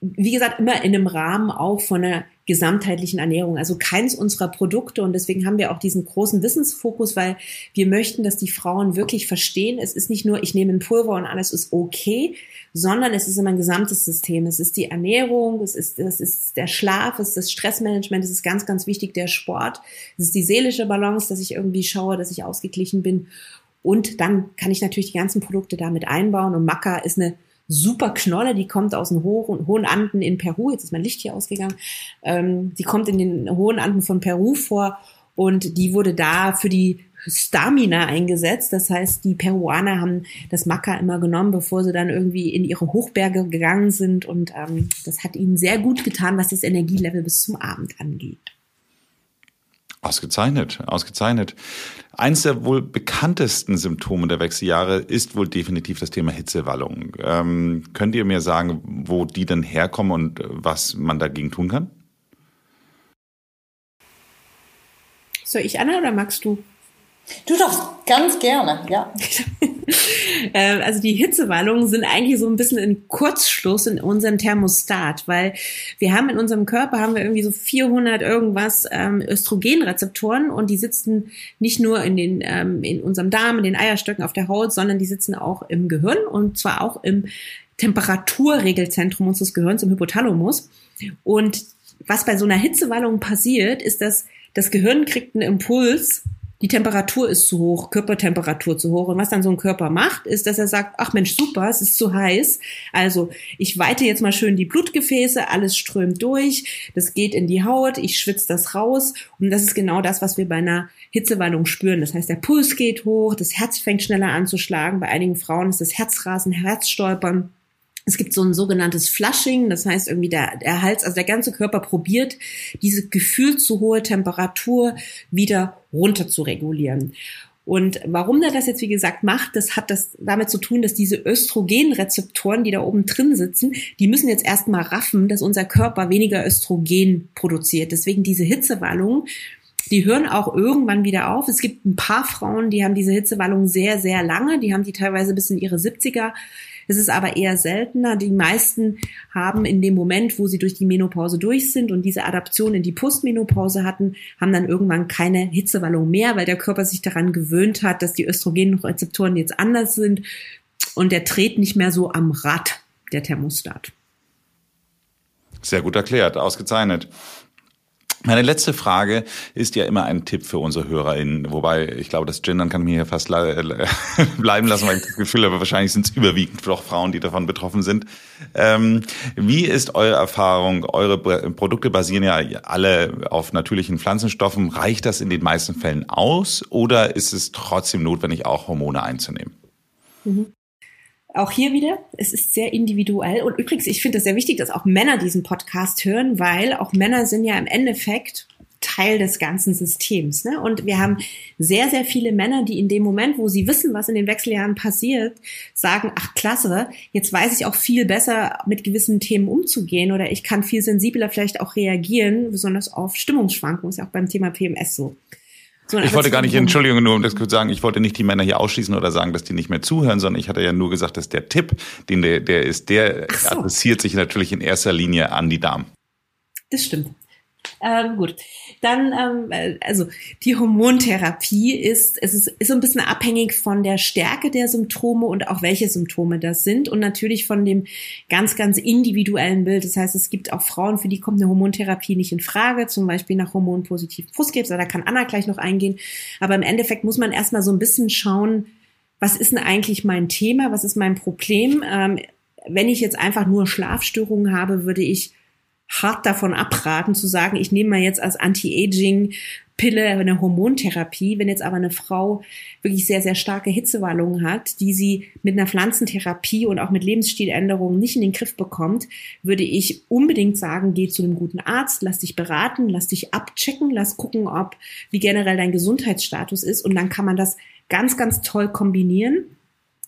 wie gesagt, immer in einem Rahmen auch von einer gesamtheitlichen Ernährung. Also keins unserer Produkte und deswegen haben wir auch diesen großen Wissensfokus, weil wir möchten, dass die Frauen wirklich verstehen, es ist nicht nur, ich nehme ein Pulver und alles ist okay, sondern es ist immer ein gesamtes System. Es ist die Ernährung, es ist, es ist der Schlaf, es ist das Stressmanagement, es ist ganz, ganz wichtig der Sport, es ist die seelische Balance, dass ich irgendwie schaue, dass ich ausgeglichen bin. Und dann kann ich natürlich die ganzen Produkte damit einbauen und Maca ist eine super Knolle, die kommt aus den hohen, Anden in Peru. Jetzt ist mein Licht hier ausgegangen. Ähm, die kommt in den hohen Anden von Peru vor Und die wurde da für die Stamina eingesetzt. Das heißt, die Peruaner haben das Maca immer genommen, bevor sie dann irgendwie in ihre Hochberge gegangen sind. Und ähm, das hat ihnen sehr gut getan, was das Energielevel bis zum Abend angeht. Ausgezeichnet, ausgezeichnet. Eins der wohl bekanntesten Symptome der Wechseljahre ist wohl definitiv das Thema Hitzewallung. Ähm, könnt ihr mir sagen, wo die denn herkommen und was man dagegen tun kann? Soll ich, Anna, oder magst du? Du doch ganz gerne, ja. Ähm, also die Hitzewallungen sind eigentlich so ein bisschen ein Kurzschluss in unserem Thermostat, weil wir haben in unserem Körper haben wir irgendwie so 400 irgendwas ähm, Östrogenrezeptoren und die sitzen nicht nur in den ähm, in unserem Darm, in den Eierstöcken auf der Haut, sondern die sitzen auch im Gehirn und zwar auch im Temperaturregelzentrum unseres Gehirns, im Hypothalamus. Und was bei so einer Hitzewallung passiert, ist, dass das Gehirn kriegt einen Impuls, die Temperatur ist zu hoch, Körpertemperatur zu hoch. Und was dann so ein Körper macht, ist, dass er sagt, ach Mensch, super, es ist zu heiß. Also ich weite jetzt mal schön die Blutgefäße, alles strömt durch, das geht in die Haut, ich schwitze das raus. Und das ist genau das, was wir bei einer Hitzewallung spüren. Das heißt, der Puls geht hoch, das Herz fängt schneller an zu schlagen. Bei einigen Frauen ist das Herzrasen, Herzstolpern. Es gibt so ein sogenanntes Flushing, das heißt irgendwie der, der Hals, also der ganze Körper probiert, diese gefühlt zu hohe Temperatur wieder runter zu regulieren. Und warum er das jetzt, wie gesagt, macht, das hat das damit zu tun, dass diese Östrogenrezeptoren, die da oben drin sitzen, die müssen jetzt erstmal raffen, dass unser Körper weniger Östrogen produziert. Deswegen diese Hitzewallung, die hören auch irgendwann wieder auf. Es gibt ein paar Frauen, die haben diese Hitzewallung sehr, sehr lange. Die haben die teilweise bis in ihre 70er es ist aber eher seltener. Die meisten haben in dem Moment, wo sie durch die Menopause durch sind und diese Adaption in die Postmenopause hatten, haben dann irgendwann keine Hitzewallung mehr, weil der Körper sich daran gewöhnt hat, dass die Östrogenrezeptoren jetzt anders sind und der dreht nicht mehr so am Rad, der Thermostat. Sehr gut erklärt, ausgezeichnet. Meine letzte Frage ist ja immer ein Tipp für unsere HörerInnen, wobei ich glaube, das Gendern kann mir hier fast bleiben lassen, weil ich das Gefühl habe, wahrscheinlich sind es überwiegend doch Frauen, die davon betroffen sind. Ähm, wie ist eure Erfahrung? Eure Produkte basieren ja alle auf natürlichen Pflanzenstoffen. Reicht das in den meisten Fällen aus oder ist es trotzdem notwendig, auch Hormone einzunehmen? Mhm. Auch hier wieder, es ist sehr individuell. Und übrigens, ich finde es sehr wichtig, dass auch Männer diesen Podcast hören, weil auch Männer sind ja im Endeffekt Teil des ganzen Systems. Ne? Und wir haben sehr, sehr viele Männer, die in dem Moment, wo sie wissen, was in den Wechseljahren passiert, sagen, ach klasse, jetzt weiß ich auch viel besser, mit gewissen Themen umzugehen oder ich kann viel sensibler vielleicht auch reagieren, besonders auf Stimmungsschwankungen, ist ja auch beim Thema PMS so. So ich wollte gar nicht, Entschuldigung, nur um das zu sagen, ich wollte nicht die Männer hier ausschließen oder sagen, dass die nicht mehr zuhören, sondern ich hatte ja nur gesagt, dass der Tipp, den der, der ist, der so. adressiert sich natürlich in erster Linie an die Damen. Das stimmt. Ähm, gut, dann ähm, also die Hormontherapie ist es ist, ist so ein bisschen abhängig von der Stärke der Symptome und auch welche Symptome das sind und natürlich von dem ganz ganz individuellen Bild. Das heißt, es gibt auch Frauen, für die kommt eine Hormontherapie nicht in Frage, zum Beispiel nach hormonpositiv Brustkrebs. Da kann Anna gleich noch eingehen. Aber im Endeffekt muss man erstmal so ein bisschen schauen, was ist denn eigentlich mein Thema, was ist mein Problem? Ähm, wenn ich jetzt einfach nur Schlafstörungen habe, würde ich hart davon abraten, zu sagen, ich nehme mal jetzt als Anti-Aging Pille, eine Hormontherapie. Wenn jetzt aber eine Frau wirklich sehr, sehr starke Hitzewallungen hat, die sie mit einer Pflanzentherapie und auch mit Lebensstiländerungen nicht in den Griff bekommt, würde ich unbedingt sagen, geh zu einem guten Arzt, lass dich beraten, lass dich abchecken, lass gucken, ob, wie generell dein Gesundheitsstatus ist und dann kann man das ganz, ganz toll kombinieren.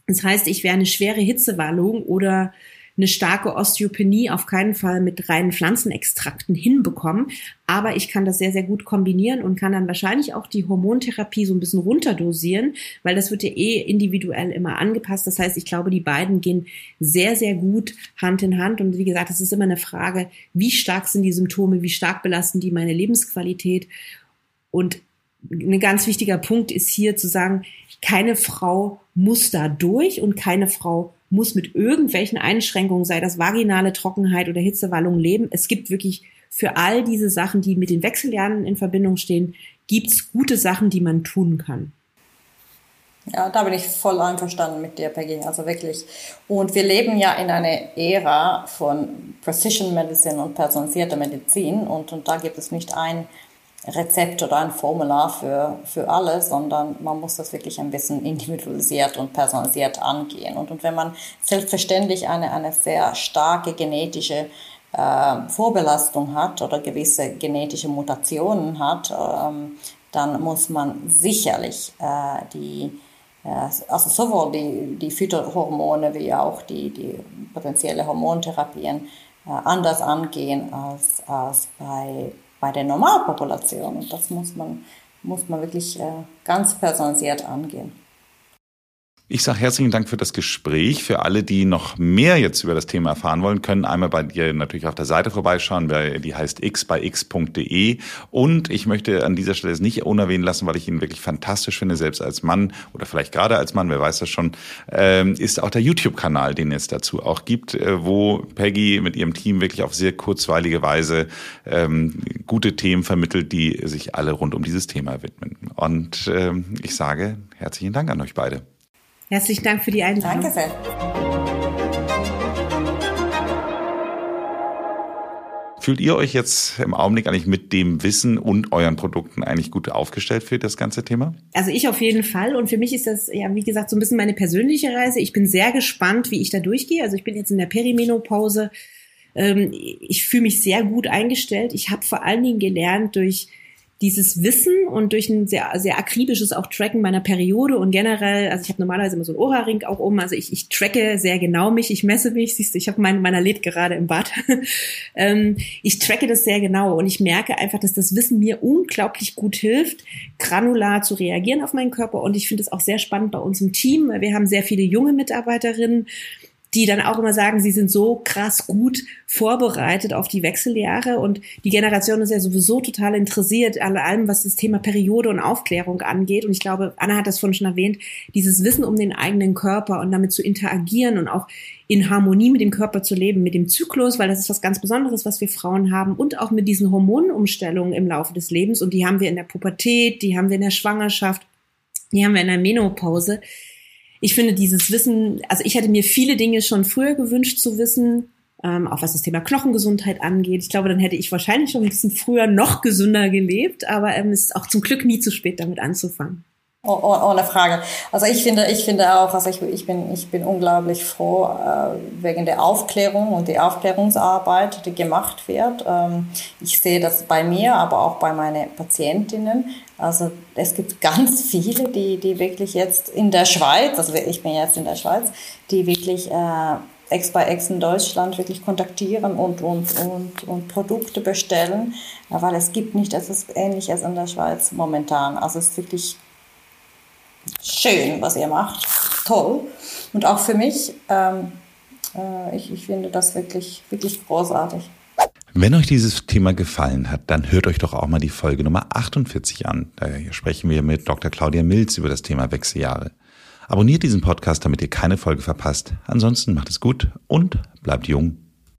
Das heißt, ich wäre eine schwere Hitzewallung oder eine starke Osteopenie auf keinen Fall mit reinen Pflanzenextrakten hinbekommen. Aber ich kann das sehr, sehr gut kombinieren und kann dann wahrscheinlich auch die Hormontherapie so ein bisschen runterdosieren, weil das wird ja eh individuell immer angepasst. Das heißt, ich glaube, die beiden gehen sehr, sehr gut Hand in Hand. Und wie gesagt, es ist immer eine Frage, wie stark sind die Symptome, wie stark belasten die meine Lebensqualität. Und ein ganz wichtiger Punkt ist hier zu sagen, keine Frau muss da durch und keine Frau muss mit irgendwelchen Einschränkungen, sei das vaginale Trockenheit oder Hitzewallung, leben. Es gibt wirklich für all diese Sachen, die mit den Wechseljahren in Verbindung stehen, gibt's gute Sachen, die man tun kann. Ja, da bin ich voll einverstanden mit dir, Peggy. Also wirklich. Und wir leben ja in einer Ära von Precision Medicine und personalisierter Medizin. Und, und da gibt es nicht ein Rezept oder ein Formular für, für alle, sondern man muss das wirklich ein bisschen individualisiert und personalisiert angehen. Und, und wenn man selbstverständlich eine, eine sehr starke genetische äh, Vorbelastung hat oder gewisse genetische Mutationen hat, ähm, dann muss man sicherlich äh, die äh, also sowohl die, die Phytohormone wie auch die, die potenzielle Hormontherapien äh, anders angehen als, als bei, bei der Normalpopulation. Und das muss man, muss man wirklich äh, ganz personalisiert angehen. Ich sage herzlichen Dank für das Gespräch. Für alle, die noch mehr jetzt über das Thema erfahren wollen, können einmal bei dir natürlich auf der Seite vorbeischauen, die heißt x bei x.de. Und ich möchte an dieser Stelle es nicht unerwähnen lassen, weil ich ihn wirklich fantastisch finde, selbst als Mann oder vielleicht gerade als Mann, wer weiß das schon, ähm, ist auch der YouTube-Kanal, den es dazu auch gibt, äh, wo Peggy mit ihrem Team wirklich auf sehr kurzweilige Weise ähm, gute Themen vermittelt, die sich alle rund um dieses Thema widmen. Und ähm, ich sage herzlichen Dank an euch beide. Herzlichen Dank für die Einladung. Danke sehr. Fühlt ihr euch jetzt im Augenblick eigentlich mit dem Wissen und euren Produkten eigentlich gut aufgestellt für das ganze Thema? Also ich auf jeden Fall. Und für mich ist das, ja, wie gesagt, so ein bisschen meine persönliche Reise. Ich bin sehr gespannt, wie ich da durchgehe. Also ich bin jetzt in der Perimenopause. Ähm, ich fühle mich sehr gut eingestellt. Ich habe vor allen Dingen gelernt durch dieses Wissen und durch ein sehr, sehr akribisches auch Tracken meiner Periode und generell, also ich habe normalerweise immer so ein Ohrring auch um, also ich, ich tracke sehr genau mich, ich messe mich, siehst du, ich habe meinen meiner lädt gerade im Bad. ähm, ich tracke das sehr genau und ich merke einfach, dass das Wissen mir unglaublich gut hilft, granular zu reagieren auf meinen Körper und ich finde es auch sehr spannend bei uns im Team, weil wir haben sehr viele junge Mitarbeiterinnen die dann auch immer sagen, sie sind so krass gut vorbereitet auf die Wechseljahre und die Generation ist ja sowieso total interessiert an allem, was das Thema Periode und Aufklärung angeht. Und ich glaube, Anna hat das vorhin schon erwähnt, dieses Wissen um den eigenen Körper und damit zu interagieren und auch in Harmonie mit dem Körper zu leben, mit dem Zyklus, weil das ist was ganz Besonderes, was wir Frauen haben und auch mit diesen Hormonumstellungen im Laufe des Lebens. Und die haben wir in der Pubertät, die haben wir in der Schwangerschaft, die haben wir in der Menopause ich finde dieses Wissen, also ich hätte mir viele Dinge schon früher gewünscht zu wissen, ähm, auch was das Thema Knochengesundheit angeht. Ich glaube, dann hätte ich wahrscheinlich schon ein bisschen früher noch gesünder gelebt, aber ähm, es ist auch zum Glück nie zu spät, damit anzufangen. Oh, oh, ohne Frage. Also ich finde, ich finde auch, also ich, ich bin, ich bin unglaublich froh äh, wegen der Aufklärung und die Aufklärungsarbeit, die gemacht wird. Ähm, ich sehe das bei mir, aber auch bei meinen Patientinnen. Also es gibt ganz viele, die, die wirklich jetzt in der Schweiz, also ich bin jetzt in der Schweiz, die wirklich äh, Ex bei Ex in Deutschland wirklich kontaktieren und, und, und, und Produkte bestellen, weil es gibt nicht etwas Ähnliches in der Schweiz momentan. Also es ist wirklich schön, was ihr macht. Toll. Und auch für mich, ähm, äh, ich, ich finde das wirklich, wirklich großartig. Wenn euch dieses Thema gefallen hat, dann hört euch doch auch mal die Folge Nummer 48 an. Da sprechen wir mit Dr. Claudia Milz über das Thema Wechseljahre. Abonniert diesen Podcast, damit ihr keine Folge verpasst. Ansonsten macht es gut und bleibt jung.